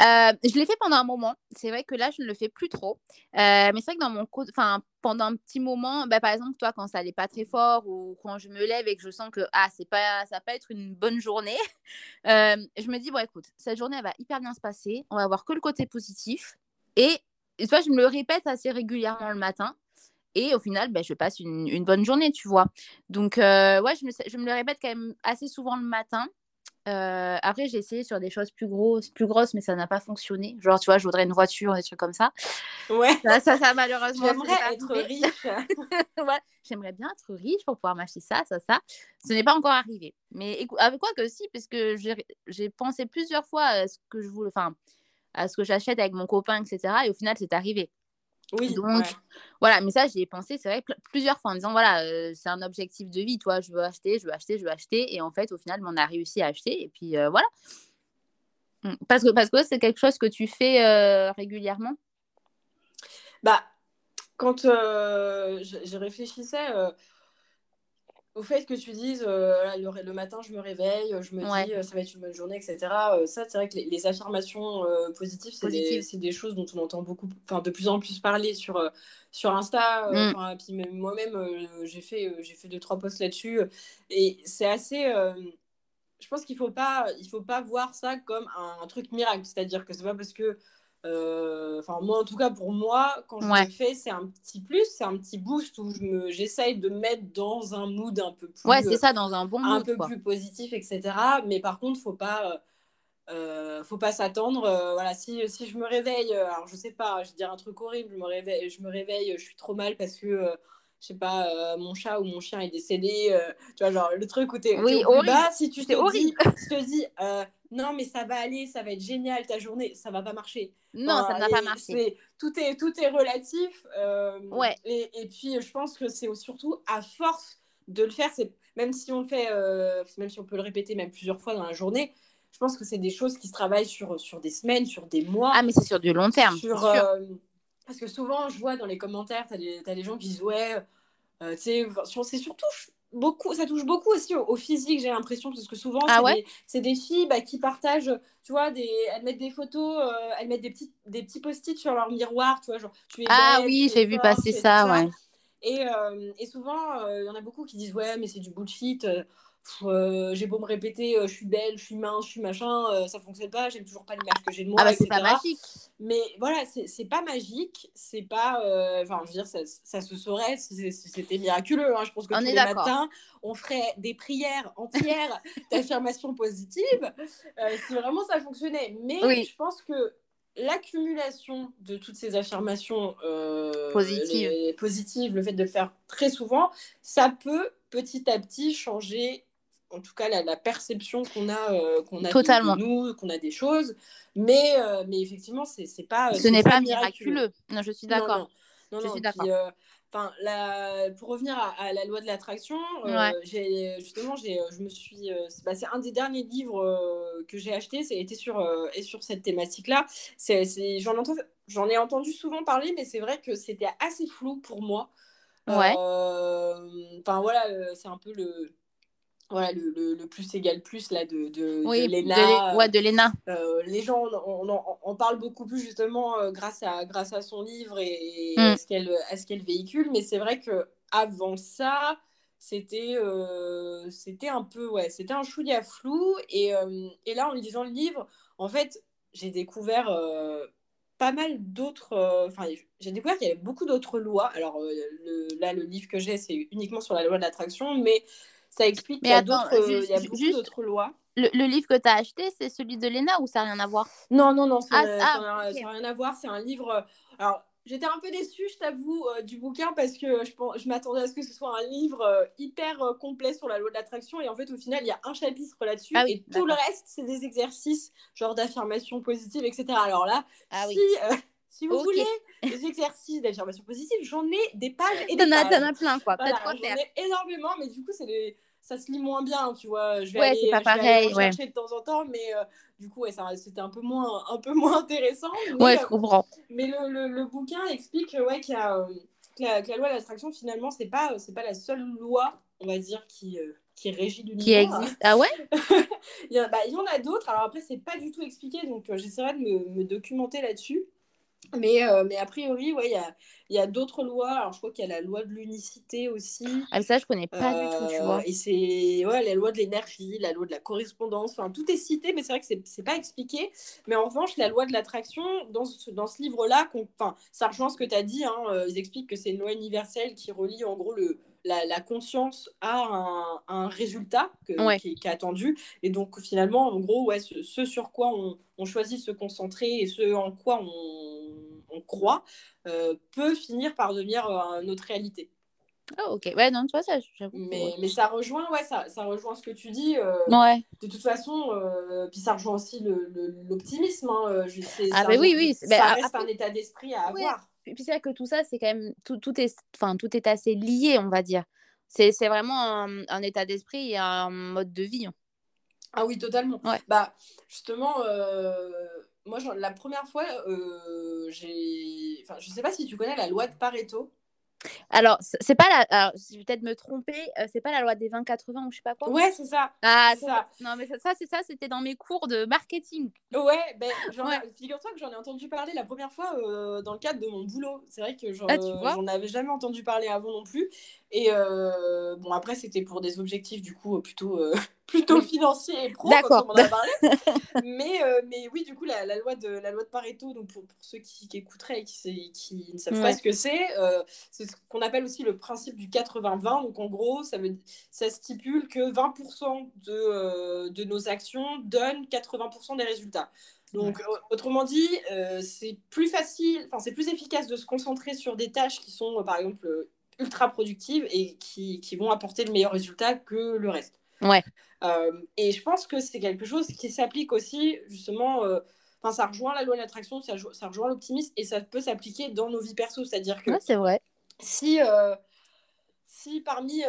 Euh, je l'ai fait pendant un moment. C'est vrai que là, je ne le fais plus trop. Euh, mais c'est vrai que dans mon enfin, pendant un petit moment, bah, par exemple, toi, quand ça allait pas très fort ou quand je me lève et que je sens que ah, c'est pas, ça va pas être une bonne journée, je me dis, bon, écoute, cette journée, elle va hyper bien se passer. On va voir que le côté positif. Et, et je me le répète assez régulièrement le matin. Et au final, bah, je passe une, une bonne journée, tu vois. Donc, euh, ouais, je me, je me le répète quand même assez souvent le matin. Euh, après, j'ai essayé sur des choses plus grosses, plus grosses, mais ça n'a pas fonctionné. Genre, tu vois, je voudrais une voiture, des trucs comme ça. Ouais. Ça, ça, ça malheureusement, J'aimerais être riche. Ouais, J'aimerais bien être riche pour pouvoir m'acheter ça, ça, ça. Ce n'est pas encore arrivé. Mais avec quoi que si, parce que j'ai j'ai pensé plusieurs fois à ce que je voulais, enfin, à ce que j'achète avec mon copain, etc. Et au final, c'est arrivé. Oui, Donc, ouais. Voilà, mais ça, j'y ai pensé, c'est vrai, pl- plusieurs fois en me disant, voilà, euh, c'est un objectif de vie, toi, je veux acheter, je veux acheter, je veux acheter. Et en fait, au final, on a réussi à acheter. Et puis, euh, voilà. Mm. Parce que parce que c'est quelque chose que tu fais euh, régulièrement? Bah, quand je, je, réfléchissais au fait que tu dises le, le, matin je me réveille, je me dis ça va être une bonne journée, etc. ça, c'est vrai que les, affirmations positives, c'est des, des, choses dont on entend beaucoup, enfin de plus en plus parler sur, sur Insta. Mm. Puis moi-même, j'ai fait, j'ai fait deux, trois posts là-dessus. Et c'est assez je pense qu'il faut pas il faut pas voir ça comme un, truc miracle c'est à dire que c'est pas parce que euh, enfin moi en tout cas pour moi quand je le fais c'est un petit plus c'est un petit boost où je me j'essaye de mettre dans un mood un peu plus ouais c'est ça dans un bon mood un peu plus positif etc mais par contre faut pas euh, faut pas s'attendre euh, voilà si, si je me réveille alors je sais pas je vais dire un truc horrible je me réveille je me réveille je suis trop mal parce que je sais pas, euh, mon chat ou mon chien est décédé, euh, tu vois, genre le truc où t'es oui, au plus bas, si tu te dis, tu te dis euh, non mais ça va aller, ça va être génial ta journée, ça va pas marcher. Non, ça ne va pas marcher. tout, est, tout est relatif. ouais. Et, et, puis je pense que c'est surtout à force de le faire, c'est même si on le fait, même si on peut le répéter même plusieurs fois dans la journée, je pense que c'est des choses qui se travaillent sur, sur des semaines, sur des mois. Ah mais c'est sur du long terme. Sur, parce que souvent, je vois dans les commentaires, tu as, des gens qui disent Ouais, euh, tu sais, c'est surtout beaucoup, ça touche beaucoup aussi au, physique, j'ai l'impression, parce que souvent, ah c'est des, filles bah, qui partagent, tu vois, des, elles mettent des photos, euh, elles mettent des petits, des petits post-it sur leur miroir, tu vois, genre, tu es Ah oui, j'ai vu passer ça, ouais. Et, euh, et souvent, il y en a beaucoup qui disent Ouais, mais c'est du bullshit. Euh, j'ai beau me répéter, euh, je suis belle, je suis mince, je suis machin, euh, ça fonctionne pas, j'aime toujours pas l'image que j'ai de moi. Ah bah c'est pas magique. Mais voilà, c'est pas magique, c'est pas. Enfin, je veux dire, ça, ça se saurait si c'était miraculeux. Hein. Je pense que tous les matins, on ferait des prières entières d'affirmations positives si vraiment ça fonctionnait. Mais je pense que l'accumulation de toutes ces affirmations positives. positives, le fait de le faire très souvent, ça peut petit à petit changer en tout cas la, perception qu'on a, euh, qu'on a De, nous, qu'on a des choses. Mais, euh, mais effectivement, c'est, c'est pas. Ce n'est pas, miraculeux. Non, je suis d'accord. Non, non. je suis d'accord. Euh, enfin, pour revenir à, la loi de l'attraction, j'ai, justement, j'ai, je me suis. Bah, c'est un des derniers livres que j'ai acheté, été sur, et sur cette thématique-là. C'est, c'est, j'en, entends, j'en ai entendu souvent parler, mais c'est vrai que c'était assez flou pour moi. Ouais. Enfin, voilà, c'est un peu le voilà, le, le, plus égal plus là, de, de, oui, de Lena. ouais, de Lena. Euh, les gens, on, on, on, parle beaucoup plus justement euh, grâce, à, grâce à son livre et, mm. à ce qu'elle véhicule. Mais c'est vrai que avant ça, c'était euh, c'était un peu, ouais, c'était un chouïa flou. Et, et là, en lisant le livre, en fait, j'ai découvert pas mal d'autres. Enfin, j'ai découvert qu'il y avait beaucoup d'autres lois. Alors le, là, le livre que j'ai, c'est uniquement sur la loi de l'attraction, mais ça explique qu'il y a, beaucoup d'autres lois. Le, le, livre que tu as acheté, c'est celui de Léna ou ça n'a rien à voir? Non, non, non, ça n'a ah, ah, rien à voir. C'est un livre. Euh, alors, j'étais un peu déçue, je t'avoue, euh, du bouquin parce que je, je m'attendais à ce que ce soit un livre euh, hyper complet sur la loi de l'attraction. Et en fait, au final, il y a un chapitre là-dessus ah et tout le reste, c'est des exercices, genre d'affirmation positive, etc. Alors là, si. Si vous voulez des exercices d'affirmation positive, j'en ai des pages et des pages. T'en as plein, quoi. Voilà, j'en ai énormément, mais du coup, c'est des ça se lit moins bien, tu vois. Je vais ouais, c'est pas pareil. Je chercher de temps en temps, mais euh, du coup, ouais, c'était un peu moins, un peu moins intéressant. ouais, je euh, comprends. Mais le, le, le, bouquin explique ouais, qu'il y a, euh, que, la, que, la, loi de l'attraction, finalement, c'est pas, c'est pas la seule loi, on va dire, qui, qui régit l'univers. Qui existe. Ah ouais? Il, y a, bah, il y en a d'autres. Alors après, c'est pas du tout expliqué, donc j'essaierai de me, me documenter là-dessus. Mais, euh, mais a priori, ouais, il y a, y a d'autres lois. Alors, je crois qu'il y a la loi de l'unicité aussi. Ah, ça, je connais pas du tout, tu vois. Euh, et c'est ouais, la loi de l'énergie, la loi de la correspondance. Enfin, tout est cité, mais c'est vrai que c'est, pas expliqué. Mais en revanche, la loi de l'attraction, dans ce, dans ce livre-là, enfin, ça rejoint ce que tu as dit. Hein, euh, ils expliquent que c'est une loi universelle qui relie en gros le, la, la, conscience a un, un résultat que, qui, qui, est attendu. Et donc, finalement, en gros, ouais, ce, ce sur quoi on, on, choisit de se concentrer et ce en quoi on, on croit euh, peut finir par devenir euh, notre réalité. Ah, ok. Ouais, non, tu vois, ça, Mais, mais ça rejoint, ouais, ça, ça rejoint ce que tu dis. Euh, ouais. De toute façon, puis ça rejoint aussi l'optimisme. Le, hein, ah, bah oui, oui. Ça bah, reste un état d'esprit à avoir puis c'est vrai que tout ça, c'est quand même, tout, tout, est, enfin, tout est assez lié, on va dire. C'est vraiment un, un état d'esprit et un mode de vie. Hein. Ah oui, totalement. Ouais. Bah, justement, euh, moi, la première fois, euh, j'ai. Enfin, je sais pas si tu connais la loi de Pareto. Alors, c'est pas la. Alors, je vais peut-être me tromper, euh, c'est pas la loi des 20-80 ou je sais pas quoi? Ouais, c'est ça. Ah, ça. Non, mais ça, c'est ça, c'était dans mes cours de marketing. Ouais, ben, figure-toi que j'en ai entendu parler la première fois euh, dans le cadre de mon boulot. C'est vrai que ah, j'en avais jamais entendu parler avant non plus. Et euh, bon, après, c'était pour des objectifs, du coup, plutôt, euh, plutôt financiers et pro, comme on en a parlé. mais, euh, mais oui, du coup, la, la, loi de, la loi de Pareto, donc pour, pour ceux qui, qui, écouteraient et qui, qui ne savent pas ce que c'est, c'est ce qu'on appelle aussi le principe du 80-20. Donc, en gros, ça, veut, ça stipule que 20% de, de nos actions donnent 80% des résultats. Donc, autrement dit, c'est plus facile, enfin, c'est plus efficace de se concentrer sur des tâches qui sont, par exemple, ultra productives et qui, qui, vont apporter le meilleur résultat que le reste. Ouais. Euh, et je pense que c'est quelque chose qui s'applique aussi, justement, euh, ça rejoint la loi de l'attraction, ça, ça, rejoint l'optimisme et ça peut s'appliquer dans nos vies perso. C'est-à-dire que. c'est vrai. Si, euh, si parmi.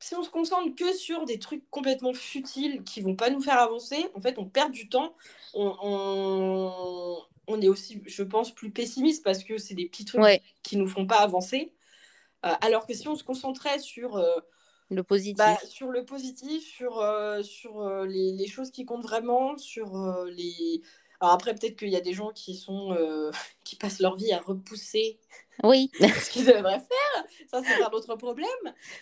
si on se concentre que sur des trucs complètement futiles qui vont pas nous faire avancer, en fait, on perd du temps. on, on on est aussi, je pense, plus pessimiste parce que c'est des petits trucs qui nous font pas avancer. Euh, alors que si on se concentrait sur euh, le positif, bah, sur le positif, sur, euh, sur les, choses qui comptent vraiment, sur les. Alors après, peut-être qu'il y a des gens qui sont qui passent leur vie à repousser. Oui. ce qu'ils devraient faire. Ça, c'est un autre problème.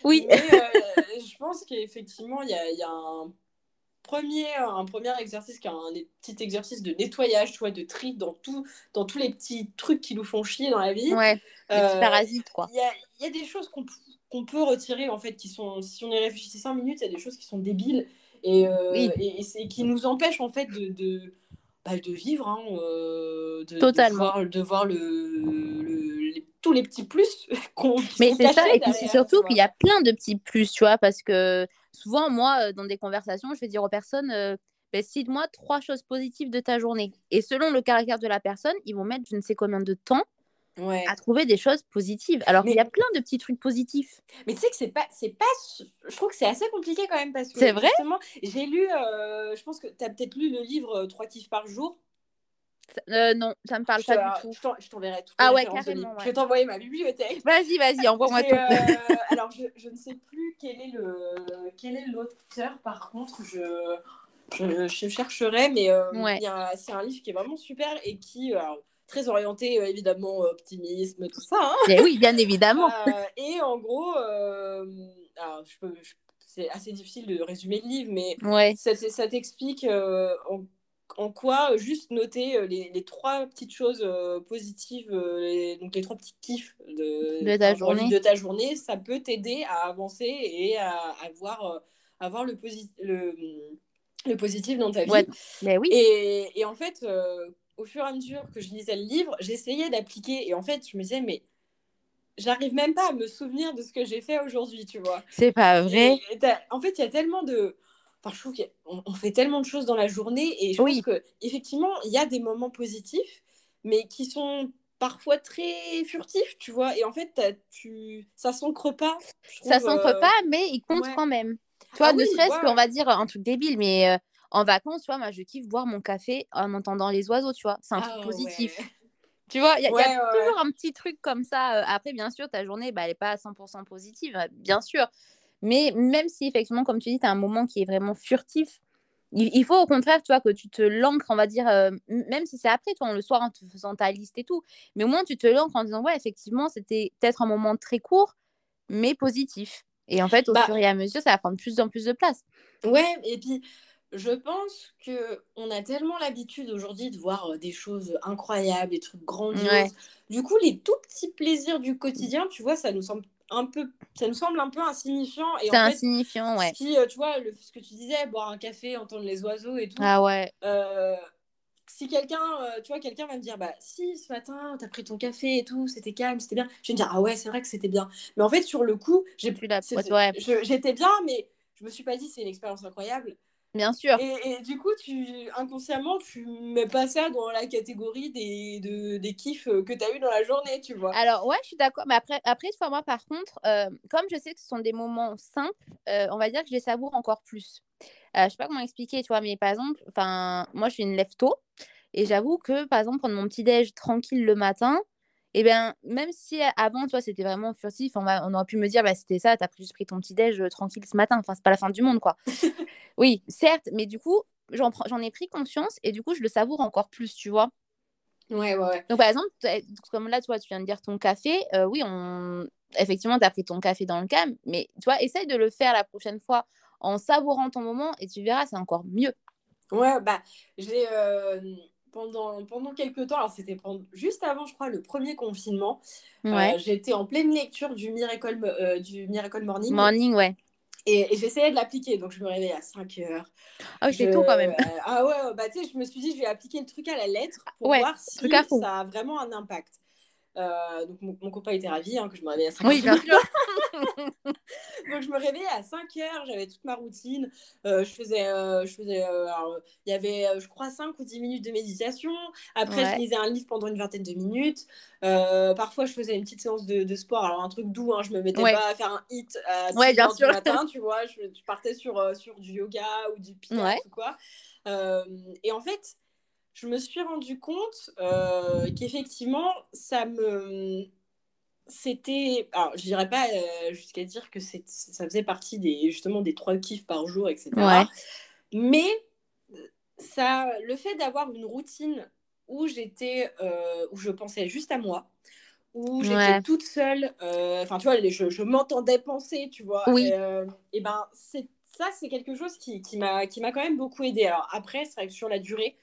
Oui. Mais je pense qu'effectivement, il y a, y a un premier, un premier exercice qui est un petit exercice de nettoyage, tu vois, de tri dans, tout, dans tous les petits trucs qui nous font chier dans la vie. Ouais, les petits euh, parasites, quoi. Il y a, y a, des choses qu'on peut retirer, en fait, qui sont, si on y réfléchit 5 minutes, il y a des choses qui sont débiles et, euh, et, et qui nous empêchent, en fait, de, de, bah, de vivre, hein, euh, de, Totalement. De voir, le, le tous les petits plus qu'on Mais c'est ça, et puis c'est surtout qu'il y a plein de petits plus, tu vois, parce que souvent, moi, euh, dans des conversations, je vais dire aux personnes, euh, ben, cite-moi trois choses positives de ta journée. Et selon le caractère de la personne, ils vont mettre je ne sais combien de temps à trouver des choses positives. Alors qu'il y a plein de petits trucs positifs. Mais tu sais que c'est pas, c'est pas, je trouve que c'est assez compliqué quand même parce que c'est vrai? J'ai lu, euh, je pense que tu as peut-être lu le livre Trois kiffs par jour. Euh, non, ça me parle pas du tout. Je t'enverrai tout. Ah ouais, carrément. Je vais t'envoyer ma bibliothèque. Vas-y, vas-y, envoie-moi tout. Euh, alors, je, je, ne sais plus quel est le quel est l'auteur. Par contre, je, je, je chercherai, mais euh, c'est un livre qui est vraiment super et qui très orienté évidemment optimisme, tout ça. Hein. Et oui, bien évidemment. et en gros, alors, je peux, c'est assez difficile de résumer le livre, mais ouais. ça, ça t'explique en quoi euh, juste noter euh, les, les trois petites choses euh, positives, donc les trois petits kiffs de, de, ta journée. de ta journée, ça peut t'aider à avancer et à, avoir, avoir le, le, le, positif dans ta vie. Mais oui. Et, et en fait, au fur et à mesure que je lisais le livre, j'essayais d'appliquer et en fait, je me disais, mais j'arrive même pas à me souvenir de ce que j'ai fait aujourd'hui, tu vois. C'est pas vrai. en fait, il y a tellement de Enfin, je trouve qu'on fait tellement de choses dans la journée et je pense qu'effectivement, il y a des moments positifs, mais qui sont parfois très furtifs, tu vois. Et en fait, tu... ça s'ancre pas. ça s'ancre euh, pas, mais il compte quand même. Tu vois, ah ne serait-ce qu'on va dire un truc débile, mais euh, en vacances, tu vois, moi, je kiffe boire mon café en entendant les oiseaux, tu vois. C'est un truc ah positif. Tu vois, il y a, toujours un petit truc comme ça. Euh, après, bien sûr, ta journée, bah, elle n'est pas à 100% positive, bien sûr. Mais même si, effectivement, comme tu dis, tu as un moment qui est vraiment furtif, il, faut au contraire, tu vois, que tu te l'ancres, on va dire, euh, même si c'est après, toi, le soir, en te faisant ta liste et tout, mais au moins tu te l'ancres en disant, ouais, effectivement, c'était peut-être un moment très court, mais positif. Et en fait, au bah fur et à mesure, ça va prendre plus en plus de place. Ouais, et puis je pense que on a tellement l'habitude aujourd'hui de voir euh, des choses incroyables, des trucs grandioses. Du coup, les tout petits plaisirs du quotidien, tu vois, ça nous semble un peu, ça nous semble un peu insignifiant. C'est insignifiant, ouais. Si, euh, tu vois, le, ce que tu disais, boire un café, entendre les oiseaux et tout. Ah ouais. Euh, si quelqu'un, euh, tu vois, quelqu'un va me dire, bah si, ce matin, t'as pris ton café et tout, c'était calme, c'était bien. Je vais me dire, ah ouais, c'est vrai que c'était bien. Mais en fait, sur le coup, j'ai plus la J'étais bien, mais je me suis pas dit, c'est une expérience incroyable. Bien sûr. Et, du coup, tu, inconsciemment, tu mets pas ça dans la catégorie des, de, des kiffs que tu as eu dans la journée, tu vois? Alors, ouais, je suis d'accord. Mais après, après moi, par contre, euh, comme je sais que ce sont des moments simples, euh, on va dire que je les savoure encore plus. euh, je sais pas comment expliquer, tu vois, mais par exemple, moi, je suis une lève tôt. Et j'avoue que, par exemple, prendre mon petit déj tranquille le matin, et eh bien, même si avant, toi, c'était vraiment furtif, on, on aurait pu me dire, bah, c'était ça, t'as juste pris ton petit déj tranquille ce matin. Enfin, c'est pas la fin du monde, quoi. oui, certes, mais du coup, j'en ai pris conscience et du coup, je le savoure encore plus, tu vois. Ouais, ouais, ouais. Donc, par exemple, comme là, toi, tu viens de dire ton café, euh, oui, on... effectivement, tu as pris ton café dans le calme, mais tu vois, essaye de le faire la prochaine fois en savourant ton moment et tu verras, c'est encore mieux. Ouais, bah, j'ai. Euh, pendant, pendant quelques temps, alors c'était juste avant, je crois, le premier confinement, euh, j'étais en pleine lecture du Miracle, du Miracle Morning. Morning, ouais. Et, j'essayais de l'appliquer, donc je me réveillais à 5 heures. Ah oui, c'est tout quand même. Euh, ah ouais, bah tu sais, je me suis dit, je vais appliquer le truc à la lettre pour voir si ça a vraiment un impact. Euh, donc mon, mon, copain était ravi hein, que je me réveille à 5 oui, heures. Bien sûr. donc je me réveillais à 5 heures, j'avais toute ma routine. Euh, je faisais, euh, je faisais, il y avait, je crois, 5 ou 10 minutes de méditation. Après, je lisais un livre pendant une vingtaine de minutes. parfois, je faisais une petite séance de, de, sport. Alors un truc doux, hein, je me mettais pas à faire un hit à 6 heures du matin, tu vois. Je, je partais sur, sur du yoga ou du pilates ou quoi. et en fait je me suis rendu compte euh, qu'effectivement, ça me. C'était. Alors, je dirais pas euh, jusqu'à dire que ça faisait partie des, justement des trois kiffs par jour, etc. Mais ça, le fait d'avoir une routine où j'étais, euh, où je pensais juste à moi, où j'étais toute seule, enfin, tu vois, je, je m'entendais penser, tu vois. Oui. Et, ben, ça, c'est quelque chose qui, qui m'a quand même beaucoup aidé. Alors, après, c'est vrai que sur la durée,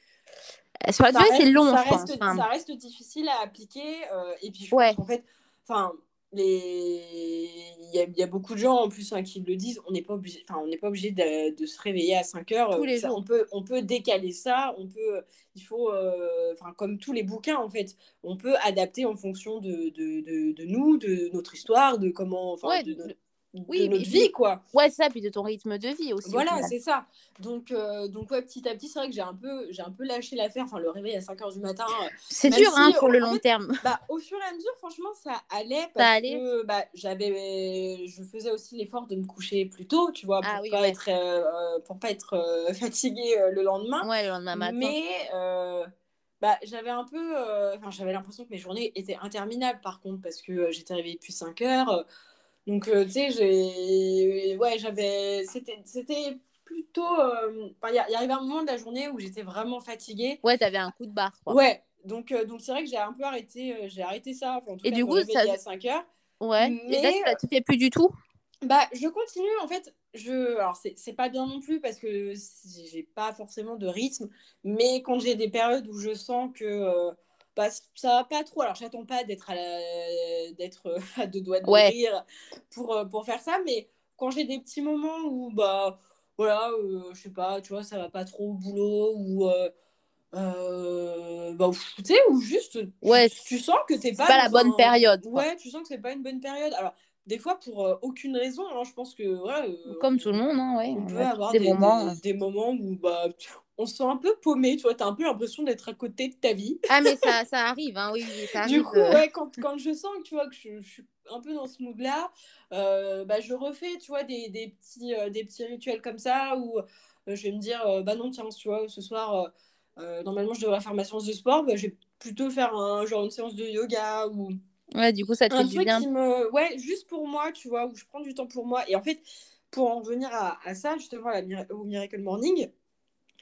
sur la durée, c'est long, ça je reste, pense. Ça reste difficile à appliquer. Euh, et puis, je pense qu'en fait, enfin, les... il, y y, a beaucoup de gens en plus hein, qui le disent. On n'est pas obligé, enfin, on n'est pas obligé de, de, se réveiller à 5 heures. Tous les ça, jours. On peut, on peut décaler ça. On peut, il faut, euh, enfin, comme tous les bouquins en fait, on peut adapter en fonction de, de, de, nous, de notre histoire, de comment, ouais, de, oui, de notre vie, quoi. Ouais, ça, puis de ton rythme de vie aussi. Voilà, c'est ça. Donc, euh, donc ouais, petit à petit, c'est vrai que j'ai un peu, un peu lâché l'affaire. Enfin, le réveil à 5 h du matin. Euh, c'est dur, hein, pour le long terme. Bah, au fur et à mesure, franchement, ça allait. Parce ça allait. Que, bah, j'avais, je faisais aussi l'effort de me coucher plus tôt, tu vois, pour, ah, oui, pas, être, euh, pour pas être fatiguée le lendemain. Ouais, le lendemain matin. Mais. Bah, j'avais un peu, enfin, j'avais l'impression que mes journées étaient interminables par contre parce que j'étais réveillée depuis 5 heures, donc, euh, tu sais, j'ai. Ouais, j'avais. C'était plutôt. Euh, il y, arrivait un moment de la journée où j'étais vraiment fatiguée. Ouais, t'avais un coup de barre, quoi. Ouais. Donc, euh, donc c'est vrai que j'ai un peu arrêté, j'ai arrêté ça. Enfin, en tout Et cas, du coup, ça. à 5 heures. Ouais. Mais... Et là, tu fais plus du tout? bah, je continue en fait. Je, alors c'est pas bien non plus parce que j'ai pas forcément de rythme, mais quand j'ai des périodes où je sens que bah, ça va pas trop. Alors, j'attends pas d'être à, d'être euh, à deux doigts de mourir pour, euh, pour faire ça, mais quand j'ai des petits moments où, bah, voilà, euh, je sais pas, tu vois, ça va pas trop au boulot, ou. bah, tu sais, ou juste. Ouais, tu, sens que t'es pas. pas la bonne période. Ouais, tu sens que c'est pas une bonne période. Alors, des fois, pour aucune raison, hein, je pense que. Ouais, Comme tout le monde, hein, ouais. On, peut avoir des, moments... Des, des, moments où, bah on se sent un peu paumé, tu vois, t'as un peu l'impression d'être à côté de ta vie. Ah, mais ça, ça arrive, hein, oui, ça arrive. Du coup, euh. ouais, quand, quand, je sens que, tu vois, que je, suis un peu dans ce mood-là, euh, bah, je refais, tu vois, des, des petits, euh, des petits rituels comme ça, où je vais me dire, bah non, tiens, tu vois, ce soir, normalement, je devrais faire ma séance de sport, bah, je vais plutôt faire un, genre une séance de yoga ou... Ouais, du coup, ça te fait du bien. Qui me... Ouais, juste pour moi, tu vois, où je prends du temps pour moi. Et en fait, pour en revenir à, à ça, justement, à la, au Miracle Morning,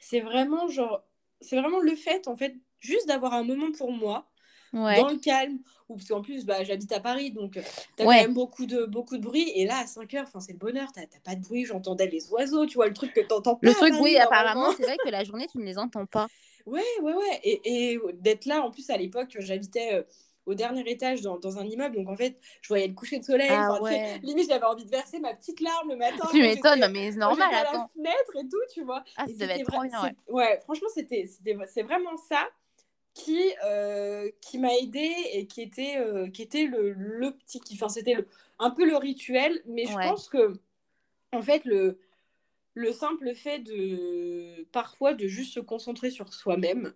c'est vraiment genre c'est vraiment le fait en fait juste d'avoir un moment pour moi dans le calme. Ou parce qu'en plus bah, j'habite à Paris donc euh, t'as quand même beaucoup de beaucoup de bruit. Et là à 5 heures enfin c'est le bonheur. T'as pas de bruit j'entendais les oiseaux tu vois le truc que t'entends pas le truc oui apparemment c'est vrai que la journée tu ne les entends pas. Ouais ouais ouais. Et, et d'être là en plus à l'époque j'habitais euh, au dernier étage dans, dans, un immeuble. Donc en fait, je voyais le coucher de soleil. Ah ouais. Limite, j'avais envie de verser ma petite larme le matin. Tu m'étonnes, mais c'est normal. À la fenêtre et tout, tu vois. Ah, ça devait être trop bien. Ouais. ouais, franchement, c'était, c'est vraiment ça qui, euh, qui m'a aidé et qui était, euh, qui était le, le petit Enfin, c'était un peu le rituel. Mais je pense que, en fait, le, le simple fait de parfois de juste se concentrer sur soi-même,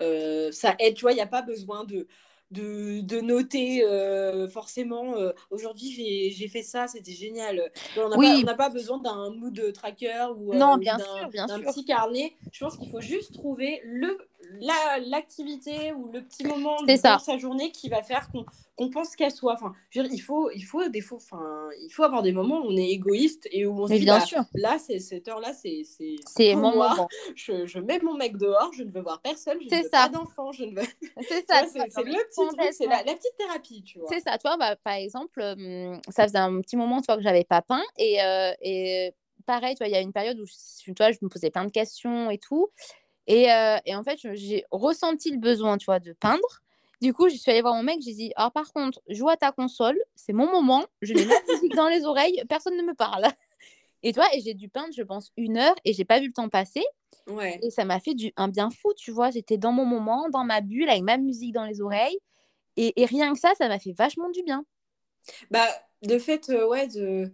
euh, ça aide. Tu vois, il n'y a pas besoin de de, de noter euh, forcément euh, aujourd'hui j'ai fait ça, c'était génial. On n'a Oui. pas, besoin d'un mood tracker ou euh, Non, bien d'un sûr, bien d'un petit carnet. Je pense qu'il faut juste trouver le la- l'activité ou le petit moment ça. sa journée qui va faire qu'on qu'on pense qu'à soi. Enfin, je veux dire, il faut, il faut des fois, enfin, il faut avoir des moments où on est égoïste et où on se dit, bien bah, sûr. là, c'est cette heure-là, c'est c'est mon moi. moment. Je, je mets mon mec dehors, je ne veux voir personne, je C'est ne veux ça. pas d'enfant, je ne veux. C'est ça. C'est le petit truc, c'est la, petite thérapie, tu vois. C'est ça, tu vois, bah, par exemple, euh, ça faisait un petit moment tu vois, que j'avais pas peint. Et, euh, et pareil, tu vois, il y a une période où je, tu vois, je me posais plein de questions et tout. Et, euh, et en fait, j'ai ressenti le besoin, tu vois, de peindre. Du coup, je suis allée voir mon mec, j'ai dit, alors par contre, joue à ta console, c'est mon moment, je mets ma musique dans les oreilles, personne ne me parle. Et toi, et j'ai dû peindre, je pense, une heure et j'ai pas vu le temps passer. Ouais. Et ça m'a fait du, un bien fou, tu vois. J'étais dans mon moment, dans ma bulle, avec ma musique dans les oreilles. Et, et rien que ça, ça m'a fait vachement du bien. Bah, de fait, euh, ouais, de...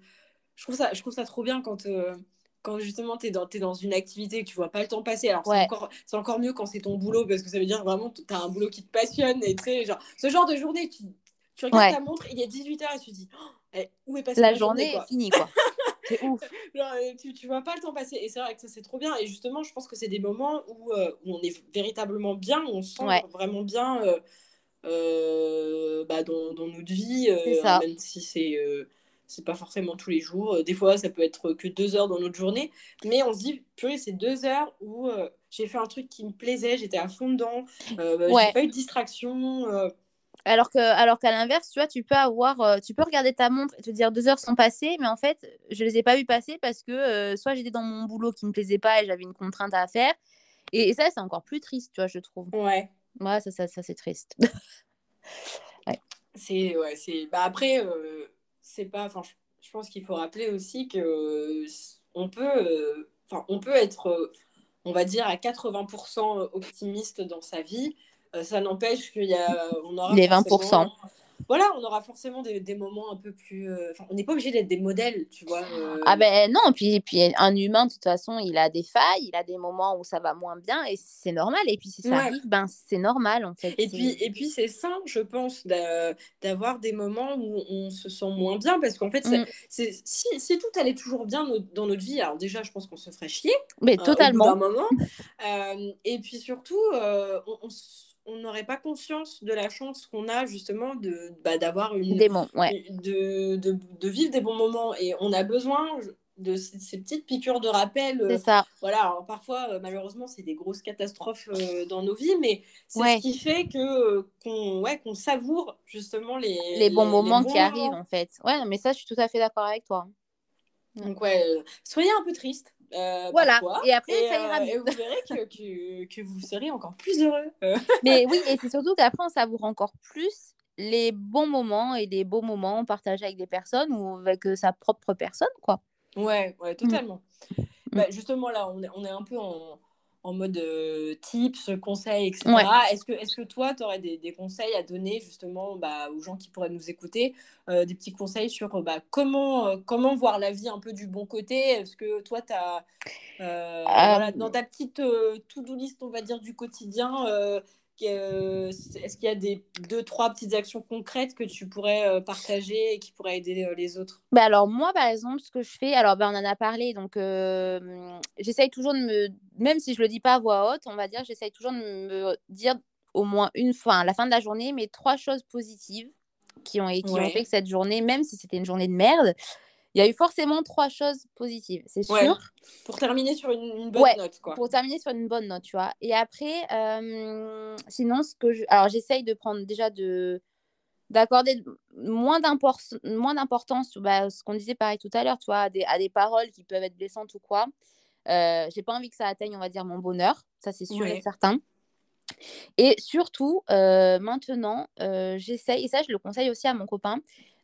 je, trouve ça, je trouve ça trop bien quand, euh, quand justement tu es dans, t'es dans une activité et que tu vois pas le temps passer. Alors, c'est Ouais. encore, c'est encore mieux quand c'est ton boulot parce que ça veut dire vraiment que tu as un boulot qui te passionne. Et sais, genre, ce genre de journée, tu, tu regardes Ouais. ta montre, il est 18h et tu te dis, Oh, où est passée La ma journée, est finie, quoi. C'est ouf. Genre, tu, tu vois pas le temps passer. Et c'est vrai que ça, c'est trop bien. Et justement, je pense que c'est des moments où, euh, où on est véritablement bien, où on se sent Ouais. vraiment bien euh, euh, bah, dans, dans notre vie, même si c'est c'est pas forcément tous les jours. Euh, Des fois, ça peut être que deux heures dans notre journée. Mais on se dit, purée, c'est deux heures où euh, j'ai fait un truc qui me plaisait, j'étais à fond dedans, euh, Ouais. j'ai pas eu de distraction. euh, Alors que, alors qu'à l'inverse, tu vois, tu peux avoir, tu peux regarder ta montre et te dire deux heures sont passées, mais en fait, je les ai pas vues passer parce que soit j'étais dans mon boulot qui me plaisait pas et j'avais une contrainte à faire. Et, et ça, c'est encore plus triste, tu vois, je trouve. ouais. Ouais, ça, ça, ça c'est triste. C'est ouais, c'est bah après euh, c'est pas enfin je, je pense qu'il faut rappeler aussi que euh, on peut euh, enfin on peut être euh, on va dire à 80% optimiste dans sa vie ça n'empêche qu'il y a on aura Les forcément- 20%. Voilà on aura forcément des, des moments un peu plus euh, enfin on n'est pas obligé d'être des modèles tu vois euh, Ah ben non, puis, puis un humain, de toute façon, il a des failles, il a des moments où ça va moins bien et c'est normal. Et puis si ça Ouais. arrive, ben c'est normal en fait. Et puis, et puis c'est sain, je pense, d'a- d'avoir des moments où on se sent moins bien. Parce qu'en fait, c'est- Mm. c'est- si, si tout allait toujours bien no- dans notre vie, alors déjà, je pense qu'on se ferait chier. Mais euh, au bout totalement. d'un moment. Euh, et puis surtout, on- on s- on n'aurait pas conscience de la chance qu'on a justement de bah, d'avoir une Des mots, ouais. de, de, de vivre des bons moments. Et on a besoin de ces, ces petites piqûres de rappel. euh, C'est ça. voilà, alors parfois, euh, malheureusement, c'est des grosses catastrophes euh, dans nos vies, mais c'est Ouais. ce qui fait que qu'on ouais, qu'on savoure justement les, Les bons moments bons qui moments. arrivent en fait. Ouais, non, mais ça, je suis tout à fait d'accord avec toi. Donc ouais, soyez un peu triste. Euh, Voilà. parfois, Et après, ça ira euh, mieux. et vous verrez que, que, que vous serez encore plus heureux. Mais oui, et c'est surtout qu'après, on savoure encore plus les bons moments et les beaux moments partagés avec des personnes ou avec euh, sa propre personne, quoi. Ouais, ouais, totalement. Mm. Bah, justement, là, on est, on est un peu en, en mode euh, tips, conseils, etc. Ouais. Est-ce que, est-ce que toi, tu aurais des, des conseils à donner justement bah, aux gens qui pourraient nous écouter, euh, des petits conseils sur bah, comment, euh, comment voir la vie un peu du bon côté? Est-ce que toi, as, voilà, dans ta petite to-do list, on va dire, du quotidien, euh, est-ce qu'il y a des deux, trois petites actions concrètes que tu pourrais euh, partager et qui pourraient aider euh, les autres? Bah alors moi par exemple ce que je fais alors bah, on en a parlé donc j'essaye toujours de me même si je le dis pas à voix haute on va dire j'essaye toujours de me dire au moins une fois à la fin de la journée mes trois choses positives qui ont qui Ouais. ont fait que cette journée même si c'était une journée de merde il y a eu forcément trois choses positives c'est Ouais. sûr Pour terminer sur une, une bonne Ouais, note, quoi. pour terminer sur une bonne note, tu vois. Et après, euh, sinon, ce que je... Alors, j'essaye de prendre déjà de d'accorder moins d'impor- moins d'importance bah, ce qu'on disait pareil tout à l'heure tu vois à des, à des paroles qui peuvent être blessantes ou quoi euh, j'ai pas envie que ça atteigne on va dire mon bonheur ça c'est sûr Ouais. et certain et surtout euh, maintenant euh, j'essaye et ça je le conseille aussi à mon copain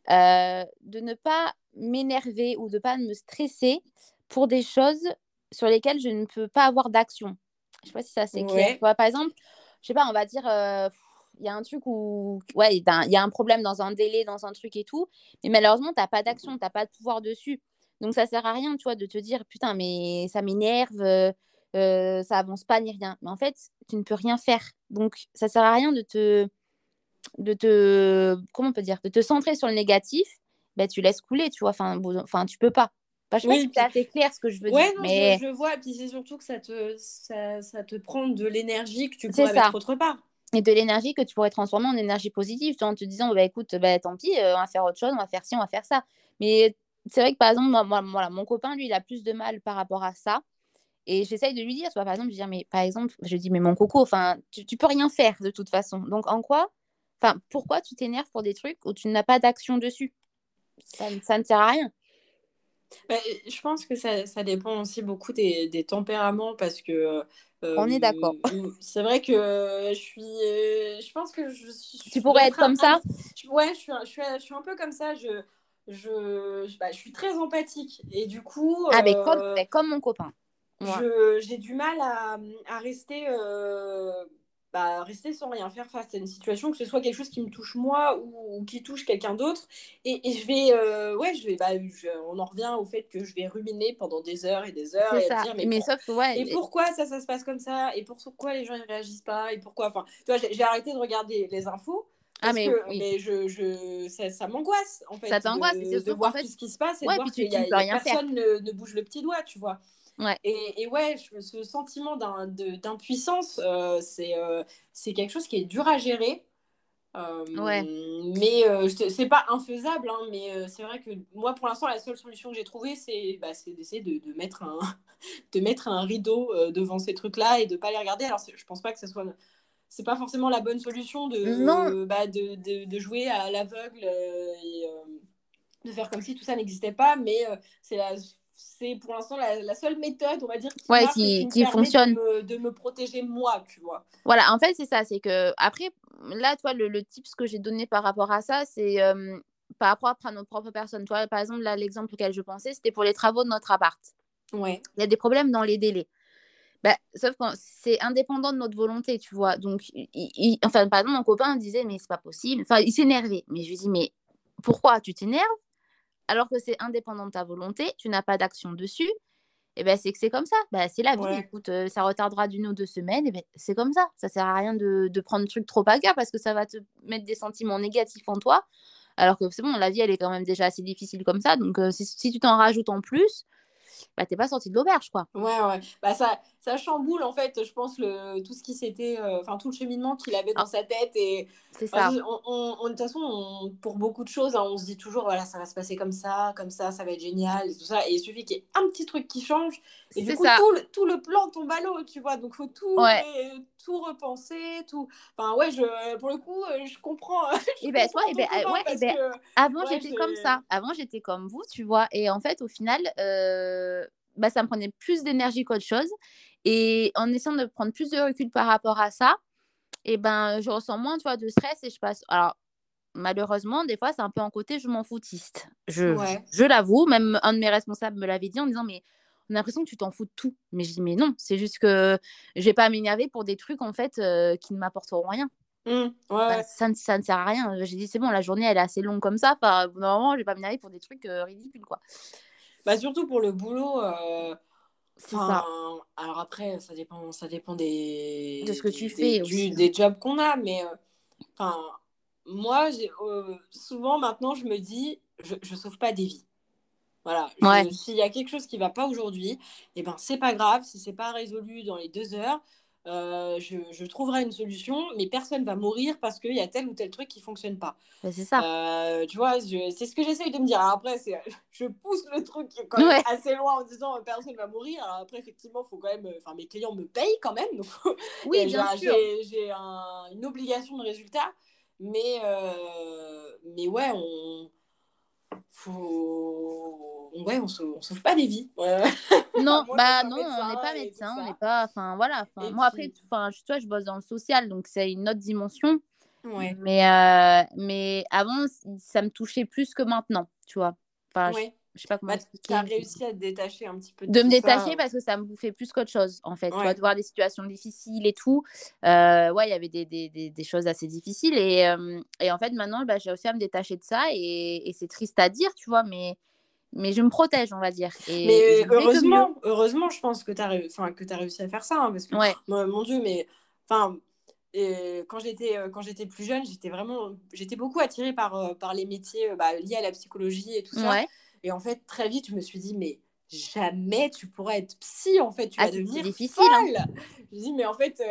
euh, de ne pas m'énerver ou de pas me stresser pour des choses sur lesquelles je ne peux pas avoir d'action. Je sais pas si ça c'est clair. Ouais. tu par exemple je sais pas on va dire euh, il y a un truc où ouais il y a un- problème dans un délai dans un truc et tout mais malheureusement t'as pas d'action t'as pas de pouvoir dessus. Donc ça sert à rien tu vois de te dire putain mais ça m'énerve euh, ça avance pas ni rien. Mais en fait tu ne peux rien faire. Donc ça sert à rien de te de te, comment on peut dire, de te centrer sur le négatif, ben, tu laisses couler, tu vois. Enfin, enfin tu peux pas. Enfin, je sais pas si c'est assez clair ce que je veux dire. Non, mais... je, je, vois. Et puis c'est surtout que ça te, ça, ça te prend de l'énergie que tu pourrais mettre autre part. Et de l'énergie que tu pourrais transformer en énergie positive, en te disant, bah, écoute, bah, tant pis, euh, on va faire autre chose, on va faire ci, on va faire ça. Mais c'est vrai que par exemple, moi, moi, voilà, mon copain, lui, il a plus de mal par rapport à ça. Et j'essaye de lui dire, tu vois, par exemple, je dis, mais par exemple, je dis, mais mon coco, enfin, tu, tu peux rien faire de toute façon. Donc en quoi Enfin, pourquoi tu t'énerves pour des trucs où tu n'as pas d'action dessus? Ça, ça, ne sert à rien. Bah, je pense que ça, ça, dépend aussi beaucoup des, des tempéraments parce que. Euh, On est d'accord. C'est vrai que je suis. Je pense que je suis. Tu pourrais être comme ça? Ouais, je suis, je, suis, je suis un peu comme ça. Je, je, bah, je suis très empathique. Et du coup. Ah, mais comme, euh, comme mon copain. J'ai du mal à, à rester. Euh, bah, rester sans rien faire face à une situation, que ce soit quelque chose qui me touche moi ou, qui touche quelqu'un d'autre. Et, et, je vais, euh, ouais, je vais, bah, on en revient au fait que je vais ruminer pendant des heures et des heures et dire, mais, mais sauf, ouais, et pourquoi ça, ça se passe comme ça Et pourquoi les gens ne réagissent pas Et pourquoi Enfin, tu vois, j'ai arrêté de regarder les infos. ah, mais, mais je, je, ça, ça m'angoisse en fait. Ça t'angoisse, de, de voir tout ce qui se passe et de voir qu'il y a, personne ne, ne, bouge le petit doigt, tu vois. Ouais. Et, et, ouais, ce sentiment d'impuissance, euh, c'est euh, c'est quelque chose qui est dur à gérer. Euh, ouais. Mais euh, c'est pas infaisable, hein, mais euh, c'est vrai que moi, pour l'instant, la seule solution que j'ai trouvée, c'est bah, d'essayer de, de, mettre un, de mettre un rideau devant ces trucs-là et de pas les regarder. Alors, je pense pas que ce soit. C'est pas forcément la bonne solution de, bah, de, de, de, jouer à l'aveugle et de faire comme si tout ça n'existait pas, mais c'est la c'est pour l'instant la, seule méthode, on va dire, qui, ouais, qui, qui fonctionne. De me, de me, protéger moi, tu vois. Voilà, en fait, c'est ça. C'est que, après, là, toi, le, le tips que j'ai donné par rapport à ça, c'est euh, par rapport à notre propre personne. Toi, par exemple, l'exemple auquel je pensais, c'était pour les travaux de notre appart. Ouais. Il y a des problèmes dans les délais. Bah, sauf que c'est indépendant de notre volonté, tu vois. Donc, il, enfin, par exemple, mon copain disait, mais c'est pas possible. Enfin, il s'énervait. Mais je lui dis, mais pourquoi? Tu t'énerves? Alors que c'est indépendant de ta volonté, tu n'as pas d'action dessus, et eh ben c'est que c'est comme ça. Ben, c'est la vie. Écoute, euh, ça retardera d'une ou deux semaines, et ben c'est comme ça. Ça sert à rien de, de, prendre le truc trop à cœur parce que ça va te mettre des sentiments négatifs en toi. Alors que c'est bon, la vie, elle est quand même déjà assez difficile comme ça. Donc, euh, si, si, tu t'en rajoutes en plus, bah, t'es pas sorti de l'auberge, quoi. Ouais, ouais. Bah, ça, ça chamboule, en fait, je pense, le, tout ce qui s'était. Euh, enfin, tout le cheminement qu'il avait dans ah. sa tête. Et. C'est ça. De toute façon, pour beaucoup de choses, hein, on se dit toujours, voilà, ça va se passer comme ça, comme ça, ça va être génial, et tout ça. Et il suffit qu'il y ait un petit truc qui change. Et du coup, tout le, tout le, plan tombe à l'eau, tu vois. Donc, faut tout, ouais. Tout repenser, tout. Enfin, ouais, je, pour le coup, euh, je comprends. je et ben, toi, et ben, ouais, et ben, avant, ouais, j'étais comme ça. Avant, j'étais comme vous, tu vois. Et en fait, au final, euh, bah, ça me prenait plus d'énergie qu'autre chose. Et en essayant de prendre plus de recul par rapport à ça, et ben, je ressens moins tu vois, de stress et je passe. Alors, malheureusement, des fois, c'est un peu en côté je m'en foutiste. Je, je, l'avoue, même un de mes responsables me l'avait dit en disant Mais on a l'impression que tu t'en fous de tout. Mais je dis Mais non, c'est juste que je vais pas m'énerver pour des trucs en fait euh, qui ne m'apporteront rien. Mmh, bah, ça, ça, ne sert à rien. J'ai dit C'est bon, la journée elle est assez longue comme ça. Enfin, normalement, je vais pas m'énerver pour des trucs euh, ridicules. quoi. Bah, surtout pour le boulot. Euh, c'est ça. Alors après, ça dépend, ça dépend des. De ce que tu fais aussi. Des jobs qu'on a, mais. Enfin, moi, souvent maintenant, je me dis, je, je sauve pas des vies. Voilà. S'il y a quelque chose qui va pas aujourd'hui, et eh ben c'est pas grave. Si c'est pas résolu dans les deux heures, euh, je, je, trouverai une solution, mais personne va mourir parce qu'il y a tel ou tel truc qui fonctionne pas. Bah, c'est ça. Euh, tu vois, c'est ce que j'essaye de me dire. après, je pousse le truc quand même assez loin en disant euh, personne va mourir. Alors après, effectivement, faut quand même, enfin, mes clients me payent quand même. Donc, oui, bien sûr. J'ai un, une obligation de résultat, mais, mais ouais, on faut ouais on sauve, sauve pas des vies. Non bah non on n'est pas médecin on n'est pas enfin voilà moi après enfin tu vois je bosse dans le social donc c'est une autre dimension. Ouais. mais euh, mais avant ça me touchait plus que maintenant tu vois. Enfin je sais pas comment bah, tu as réussi à te détacher un petit peu de, me détacher parce que ça me bouffait plus qu'autre chose en fait tu vois de voir des situations difficiles et tout euh, ouais il y avait des, des, des, choses assez difficiles et, euh, et en fait maintenant bah, j'ai réussi à me détacher de ça et, et c'est triste à dire tu vois mais mais je me protège, on va dire. Et, mais heureusement, heureusement, je pense que tu as, réussi, as réussi à faire ça. Hein, parce que, ouais. mon Dieu, mais enfin, et quand j'étais quand j'étais plus jeune, j'étais vraiment j'étais beaucoup attirée par par les métiers bah, liés à la psychologie et tout ça. Et en fait, très vite, je me suis dit mais jamais tu pourras être psy en fait tu ah, vas devenir difficile hein. je dis mais en fait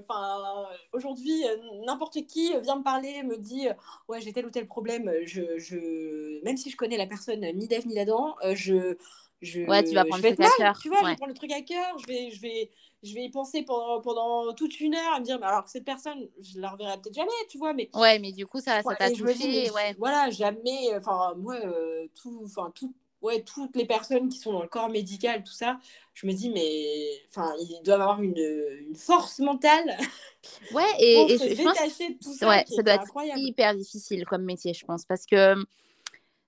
enfin aujourd'hui n'importe qui vient me parler me dit ouais j'ai tel ou tel problème je, je même si je connais la personne ni d'Ève ni d'Adam je je, ouais, tu vas prendre le truc à cœur. Tu vois, je vais prendre le truc à cœur, je vais, je vais, je vais y penser pendant, pendant toute une heure à me dire, mais alors cette personne, je la reverrai peut-être jamais, tu vois. Mais, ouais, mais du coup, ça ça t'a touché. ouais. Voilà, jamais, enfin, moi, euh, tout, enfin, tout, ouais, toutes les personnes qui sont dans le corps médical, tout ça, je me dis, mais enfin, ils doivent avoir une, une force mentale. Ouais, et, et je, pense, tout ça, ouais, ça doit être hyper difficile comme métier, je pense, parce que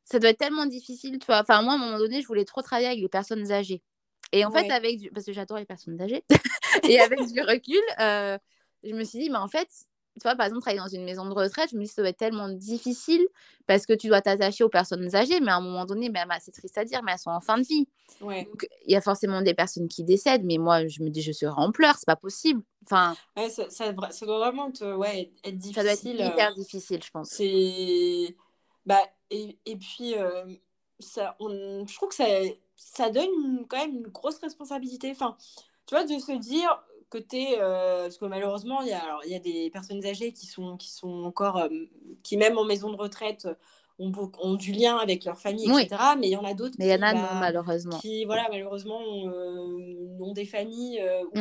ça doit être tellement difficile, tu vois. Enfin, moi, à un moment donné, je voulais trop travailler avec les personnes âgées. Et en fait, avec du... parce que j'adore les personnes âgées, et avec du recul, euh, je me suis dit, mais en fait, tu vois, par exemple, travailler dans une maison de retraite, je me dis, ça doit être tellement difficile parce que tu dois t'attacher aux personnes âgées, mais à un moment donné, ben, c'est triste à dire, mais elles sont en fin de vie. Ouais. Donc, il y a forcément des personnes qui décèdent, mais moi, je me dis, je serai en pleurs, c'est pas possible. Enfin, ouais, ça, ça, ça, doit vraiment te, ouais, être difficile. Ça doit être hyper euh, difficile, je pense. C'est. Bah, et, et puis, euh, ça, on, je trouve que ça, ça donne quand même une grosse responsabilité. Enfin, tu vois, de se dire que tu es. Euh, parce que malheureusement, il y, a, alors, y a des personnes âgées qui sont, qui sont encore. Euh, qui, même en maison de retraite, ont, ont, du lien avec leur famille, etc. Mais il y en a d'autres. Mais il y en a, non, malheureusement. Qui, voilà, malheureusement, ont, des familles. Ou,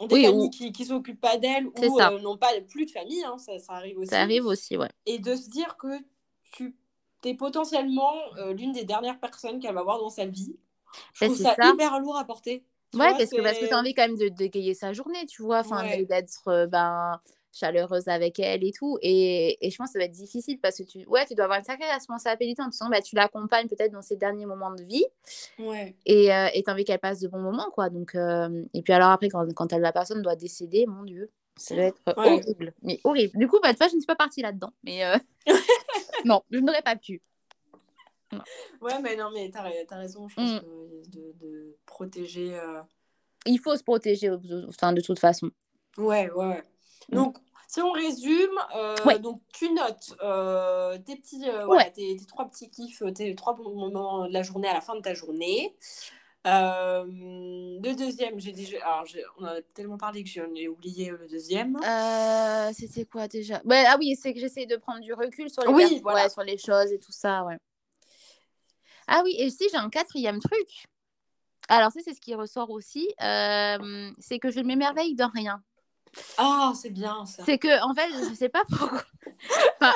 ont des familles qui ne s'occupent pas d'elles ou n'ont pas plus de famille, hein, ça, ça, arrive aussi. Ça arrive aussi, ouais. Et de se dire que tu es potentiellement euh, l'une des dernières personnes qu'elle va voir dans sa vie. Je ben, trouve ça, hyper lourd à porter. ouais, parce que, parce que tu as envie quand même de, de sa journée, tu vois, enfin, d'être euh, ben, chaleureuse avec elle et tout. Et, et, je pense que ça va être difficile parce que tu, ouais, tu dois avoir une sacrée responsabilité en te disant, bah, tu l'accompagnes peut-être dans ses derniers moments de vie. Ouais. Et euh, tu as envie qu'elle passe de bons moments, quoi. Donc, et puis alors après, quand, quand elle, la personne doit décéder, mon Dieu. Ça va être horrible. Mais horrible. Du coup, bah, tu je ne suis pas partie là-dedans. Mais euh, non, je n'aurais pas pu. Ouais, mais non, mais tu as, raison. Je pense mm. que de, de protéger. Euh, Il faut se protéger enfin, de toute façon. Ouais, ouais. Mm. Donc, si on résume, euh, donc tu notes tes petits, ouais. tes, tes, trois petits kiffs, tes trois bons moments de la journée à la fin de ta journée. Euh, le deuxième, j'ai déjà. Alors, on a tellement parlé que j'ai oublié le deuxième. Euh, C'était quoi déjà? Bah, Ah oui, c'est que j'essaie de prendre du recul sur les, oui, voilà. sur les choses et tout ça, ouais. Ah oui, et si j'ai un quatrième truc. Alors, ça, c'est ce qui ressort aussi. Euh, c'est que je m'émerveille de rien. Ah, c'est bien ça. C'est que, en fait, je sais pas pourquoi. enfin,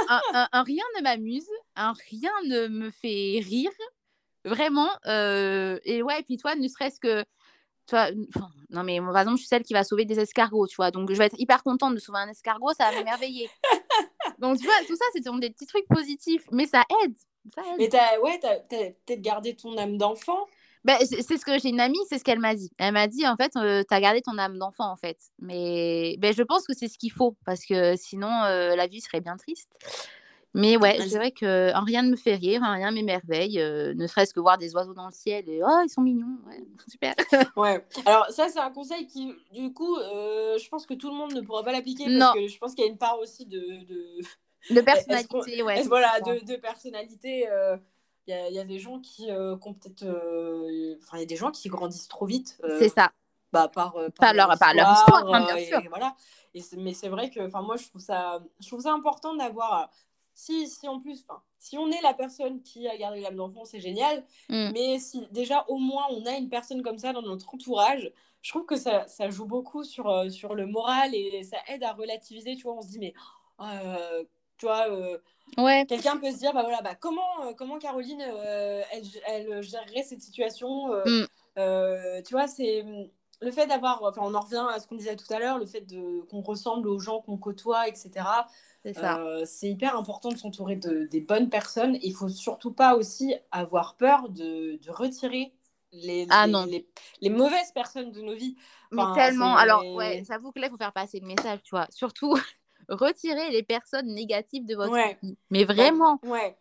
un, rien ne m'amuse, un rien ne me fait rire. Vraiment. Euh, et ouais, et puis toi, ne serait-ce que. Toi, non, mais par exemple, je suis celle qui va sauver des escargots, tu vois. Donc, je vais être hyper contente de sauver un escargot, ça va m'émerveiller. donc, tu vois, tout ça, c'est des petits trucs positifs, mais ça aide. Ça aide. Mais t'as, ouais, t'as, peut-être gardé ton âme d'enfant. Ben, c'est ce que j'ai une amie, c'est ce qu'elle m'a dit. Elle m'a dit, en fait, euh, tu as gardé ton âme d'enfant, en fait. Mais ben, je pense que c'est ce qu'il faut, parce que sinon, euh, la vie serait bien triste. Mais ouais, c'est vrai que rien ne me fait rire, rien m'émerveille, euh, ne serait-ce que voir des oiseaux dans le ciel et oh, ils sont mignons, ouais, super. ouais, alors ça, c'est un conseil qui, du coup, euh, je pense que tout le monde ne pourra pas l'appliquer parce que je pense qu'il y a une part aussi de. De, personnalité, ouais. Voilà, de, de, personnalité. Euh, il y, y, a des gens qui, ont peut-être. Enfin, il y a des gens qui grandissent trop vite. c'est ça. Bah, par, par, leur, histoire, par leur histoire, hein, bien sûr. voilà. Et mais c'est vrai que moi, je trouve, ça, je trouve ça important d'avoir si, si en plus, si on est la personne qui a gardé l'âme d'enfant, c'est génial. Mm. Mais si déjà au moins on a une personne comme ça dans notre entourage, je trouve que ça, ça joue beaucoup sur, euh, sur le moral et ça aide à relativiser. Tu vois, on se dit, mais euh, tu vois, euh, ouais. quelqu'un peut se dire, bah voilà, bah, comment, comment Caroline, elle, elle, gérerait cette situation mm. Tu vois, c'est le fait d'avoir, enfin, on en revient à ce qu'on disait tout à l'heure, le fait qu'on ressemble aux gens qu'on côtoie, etc. Euh, c'est hyper important de s'entourer de, des bonnes personnes. Il faut surtout pas aussi avoir peur de, de retirer les, ah, les, non. les, mauvaises personnes de nos vies. mais tellement. Alors, ouais, j'avoue que là, il faut faire passer le message, tu vois. Surtout, retirer les personnes négatives de votre vie. Mais vraiment. Ouais.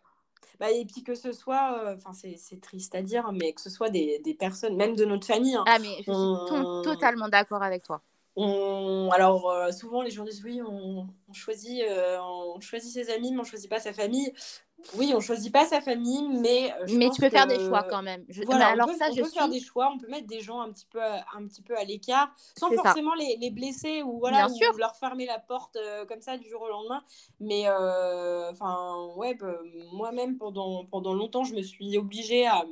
Bah, et puis que ce soit, euh, enfin c'est triste à dire, mais que ce soit des, des, personnes, même de notre famille. Hein. ah, mais je suis totalement d'accord avec toi on... Alors, euh, souvent, les gens disent oui, on, choisit, euh, on choisit ses amis, mais on choisit pas sa famille. Oui, on choisit pas sa famille, mais euh, mais tu peux faire des choix quand même. Voilà, alors on peut, ça, je faire des choix. On peut mettre des gens un petit peu, un petit peu à l'écart, sans forcément les, les, blesser ou voilà, ou leur fermer la porte comme ça du jour au lendemain. Mais enfin, ouais, bah, moi-même pendant pendant longtemps, je me suis obligée à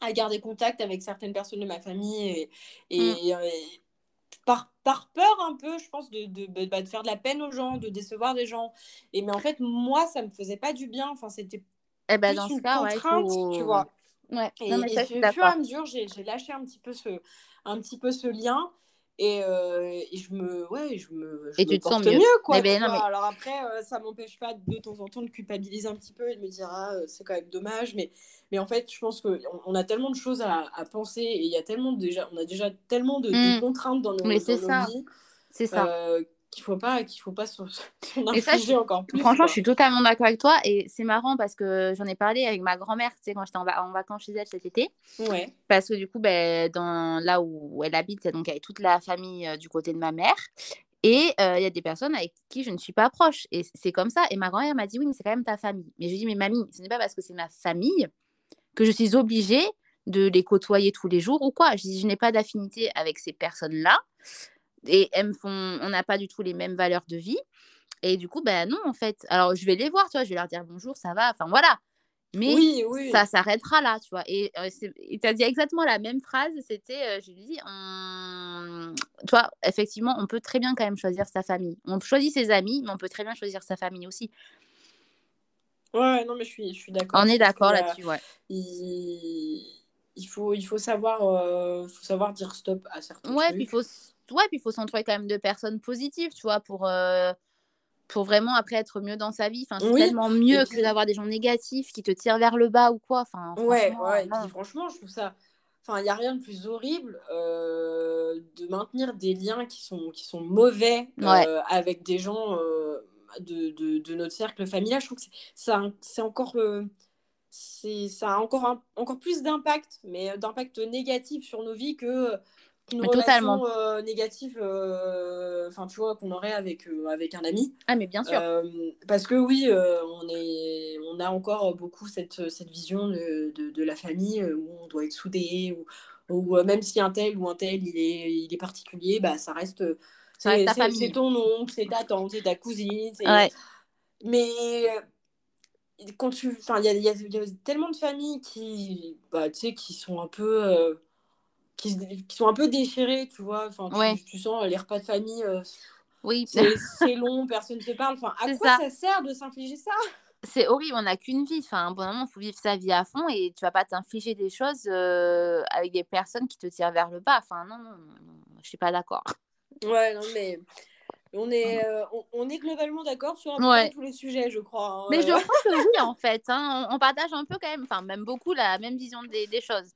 à garder contact avec certaines personnes de ma famille et, et, mm par, par peur un peu, je pense, de, de, bah, de, faire de la peine aux gens, de décevoir des gens. Et mais en fait, moi, ça me faisait pas du bien. Enfin, c'était eh ben, dans une ce cas, contrainte, tu vois. Ouais. Et, non, mais ça, et au fur et à mesure, j'ai lâché un petit peu ce, un petit peu ce lien. Et, euh, et, je me ouais je me je et tu te sens mieux, quoi eh ben, alors après euh, ça m'empêche pas de temps en temps de culpabiliser un petit peu et de me dire ah euh, c'est quand même dommage mais mais en fait je pense que on, a tellement de choses à, à penser et il y a tellement déjà on a déjà tellement de, de mmh. contraintes dans nos, dans nos vies c'est ça qu'il faut pas qu'il faut pas s'en infliger encore plus. Franchement, je suis totalement d'accord avec toi et c'est marrant parce que j'en ai parlé avec ma grand-mère, tu sais, quand j'étais en, en, vacances chez elle cet été. Ouais. Parce que du coup, ben, dans là où elle habite, donc avec toute la famille euh, du côté de ma mère. Et euh, il y a des personnes avec qui je ne suis pas proche. Et c'est comme ça. Et ma grand-mère m'a dit, oui, mais c'est quand même ta famille. Mais je lui dis, mais mamie, ce n'est pas parce que c'est ma famille que je suis obligée de les côtoyer tous les jours ou quoi. Je dis, je n'ai pas d'affinité avec ces personnes-là et elles me font, on n'a pas du tout les mêmes valeurs de vie. Et du coup, ben non, en fait. Alors, je vais les voir, tu vois, je vais leur dire bonjour, ça va, enfin voilà. Mais ça s'arrêtera là, tu vois. Et euh, tu as dit exactement la même phrase, c'était, euh, je lui dis, on... tu vois, effectivement, on peut très bien quand même choisir sa famille. On choisit ses amis, mais on peut très bien choisir sa famille aussi. Ouais, non, mais je suis, je suis d'accord. On est d'accord là-dessus, ouais. Il... il... faut, il faut, savoir, euh, faut savoir dire stop à certains ouais, trucs. puis il faut ouais, puis il faut s'entourer quand même de personnes positives, tu vois, pour, euh, pour vraiment après être mieux dans sa vie. Enfin, c'est tellement mieux que d'avoir des gens négatifs qui te tirent vers le bas ou quoi. Enfin, ouais, ouais. Et puis, franchement, je trouve ça. Enfin, il n'y a rien de plus horrible euh, de maintenir des liens qui sont, qui sont mauvais euh, avec des gens de, de, de, notre cercle familial. Je trouve que c'est encore ça a encore, encore plus d'impact, mais d'impact négatif sur nos vies que une relation totalement. Euh, négative euh, enfin tu vois qu'on aurait avec euh, avec un ami ah mais bien sûr parce que oui on est on a encore beaucoup cette, cette vision de, de, de, la famille où on doit être soudé ou, ou même si un tel ou un tel il est il est particulier bah ça reste c'est ton oncle c'est ta tante c'est ta cousine ouais. mais quand tu enfin il y a, y a, tellement de familles qui bah, tu sais qui sont un peu qui, qui, sont un peu déchirés, tu vois. Enfin, tu, sens les repas de famille. Euh, oui. C'est long, personne ne se parle. Enfin, à quoi ça. sert de s'infliger ça? C'est horrible, on n'a qu'une vie. Enfin, bon moment, il faut vivre sa vie à fond et tu vas pas t'infliger des choses euh, avec des personnes qui te tirent vers le bas. Enfin, non, non, non je suis pas d'accord. Ouais, non, mais on est, euh, on, est globalement d'accord sur tous les sujets, je crois. Hein, mais je crois que oui, en fait. Hein, on, partage un peu quand même, enfin, même beaucoup la même vision des, des choses.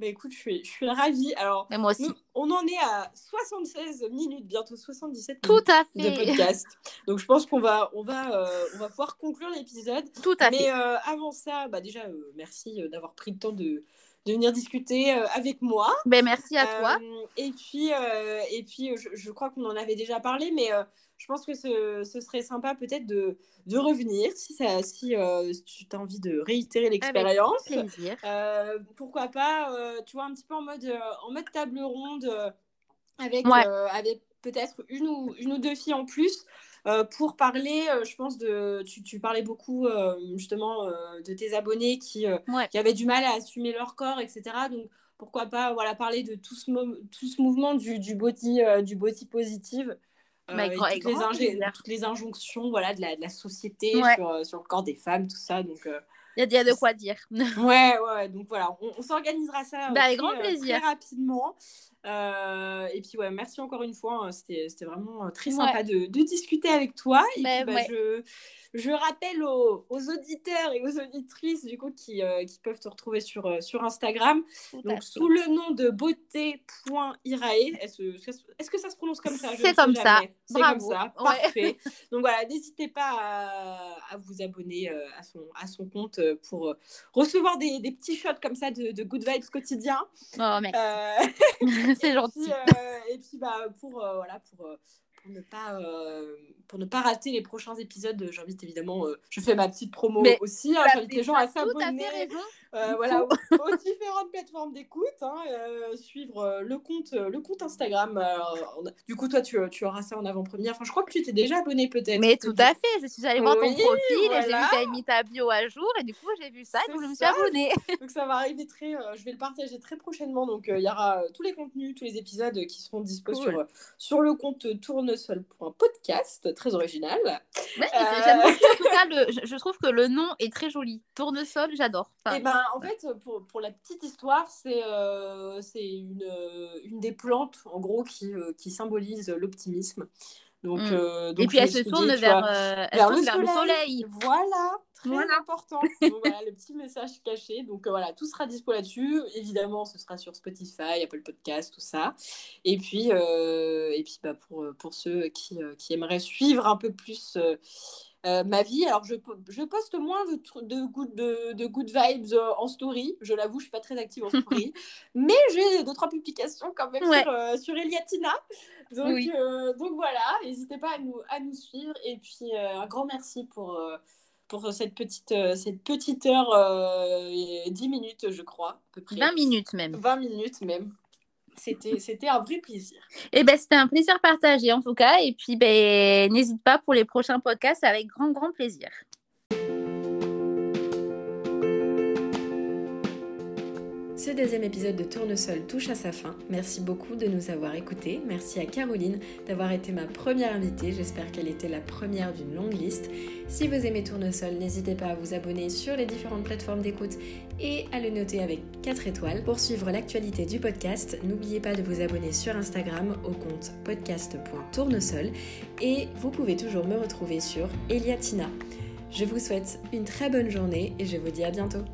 Mais écoute, je suis, je suis ravie. Alors, moi aussi. on en est à 76 minutes, bientôt 77 Tout à fait. de podcast. Donc, je pense qu'on va, on va, euh, on va pouvoir conclure l'épisode. Tout à Mais, fait. Mais euh, avant ça, bah, déjà, euh, merci d'avoir pris le temps de, de venir discuter avec moi. Ben, merci à toi. Et puis, et puis je, je crois qu'on en avait déjà parlé, mais je pense que ce, ce serait sympa peut-être de, de, revenir si, ça, si euh, tu as envie de réitérer l'expérience. Euh, pourquoi pas, euh, tu vois, un petit peu en mode, en mode table ronde avec, avec peut-être une ou, une ou deux filles en plus. pour parler, je pense, de. Tu, tu parlais beaucoup justement de tes abonnés qui, qui, avaient du mal à assumer leur corps, etc. Donc, pourquoi pas voilà, parler de tout ce, tout ce mouvement du, du, body, du body positive euh, toutes, les injonctions voilà, de, la, de la société sur, euh, sur, le corps des femmes, tout ça. Donc, euh, il y, a de quoi dire. ouais, ouais, donc voilà, on, s'organisera ça bah, avec grand plaisir. très rapidement. et puis, ouais, merci encore une fois. Hein, c'était vraiment très sympa de, de, discuter avec toi. Et bah, puis, bah, je je rappelle aux, auditeurs et aux auditrices du coup qui, euh, qui peuvent te retrouver sur, euh, sur Instagram, donc sous le nom de beauté.irae. Est-ce que ça se prononce comme ça? C'est comme ça. C'est comme ça. Parfait. donc voilà, n'hésitez pas à, à, vous abonner euh, à, son, à son compte pour recevoir des, des, petits shots comme ça de, de good vibes quotidiens. Oh, merci. C'est gentil. et puis, bah, pour, voilà, pour pour ne pas euh, pour ne pas rater les prochains épisodes j'invite évidemment euh, je fais ma petite promo aussi hein, j'invite les gens à s'abonner euh, voilà, aux, différentes plateformes d'écoute, hein, euh, suivre euh, le compte, le compte Instagram. du coup, toi, tu, tu, auras ça en avant-première. Enfin, je crois que tu t'es déjà abonné peut-être. Mais tout à fait. Je suis allée voir ton profil et j'ai vu que tu avais mis ta bio à jour et du coup, j'ai vu ça et donc je me suis abonnée. donc ça va arriver très. je vais le partager très prochainement. Donc il y aura tous les contenus, tous les épisodes qui seront disponibles sur, sur le compte très original. Ouais, beaucoup. En tout cas, le, je, trouve que le nom est très joli. Tournesol, j'adore. et eh ben, en fait, pour, pour, la petite histoire, c'est euh, une, une, des plantes, en gros, qui, euh, qui symbolise l'optimisme. Donc, mm. euh, donc, Et puis elle se tourne vers, vers, le, soleil. Voilà, très important. donc, voilà, le petit message caché. Donc voilà, tout sera dispo là-dessus. Évidemment, ce sera sur Spotify, Apple Podcast, tout ça. Et puis, et puis bah, pour, pour ceux qui, qui aimeraient suivre un peu plus euh, ma vie. Alors, je, je poste moins de, de, good, de, de good vibes euh, en story. Je l'avoue, je suis pas très active en story. mais j'ai deux, trois publications quand même sur, euh, sur, Eliatina. Donc, donc voilà, n'hésitez pas à nous, à nous suivre. Et puis, un grand merci pour pour cette petite, cette petite heure, 10 minutes, je crois, à peu près. 20 minutes même. 20 minutes même. C'était un vrai plaisir. Et eh ben, c'était un plaisir partagé en tout cas. Et puis, ben, n'hésite pas pour les prochains podcasts avec grand, grand plaisir. Ce deuxième épisode de Tournesol touche à sa fin. Merci beaucoup de nous avoir écoutés. Merci à Caroline d'avoir été ma première invitée. J'espère qu'elle était la première d'une longue liste. Si vous aimez Tournesol, n'hésitez pas à vous abonner sur les différentes plateformes d'écoute et à le noter avec 4 étoiles. Pour suivre l'actualité du podcast, n'oubliez pas de vous abonner sur Instagram au compte podcast.tournesol et vous pouvez toujours me retrouver sur Eliatina. Je vous souhaite une très bonne journée et je vous dis à bientôt.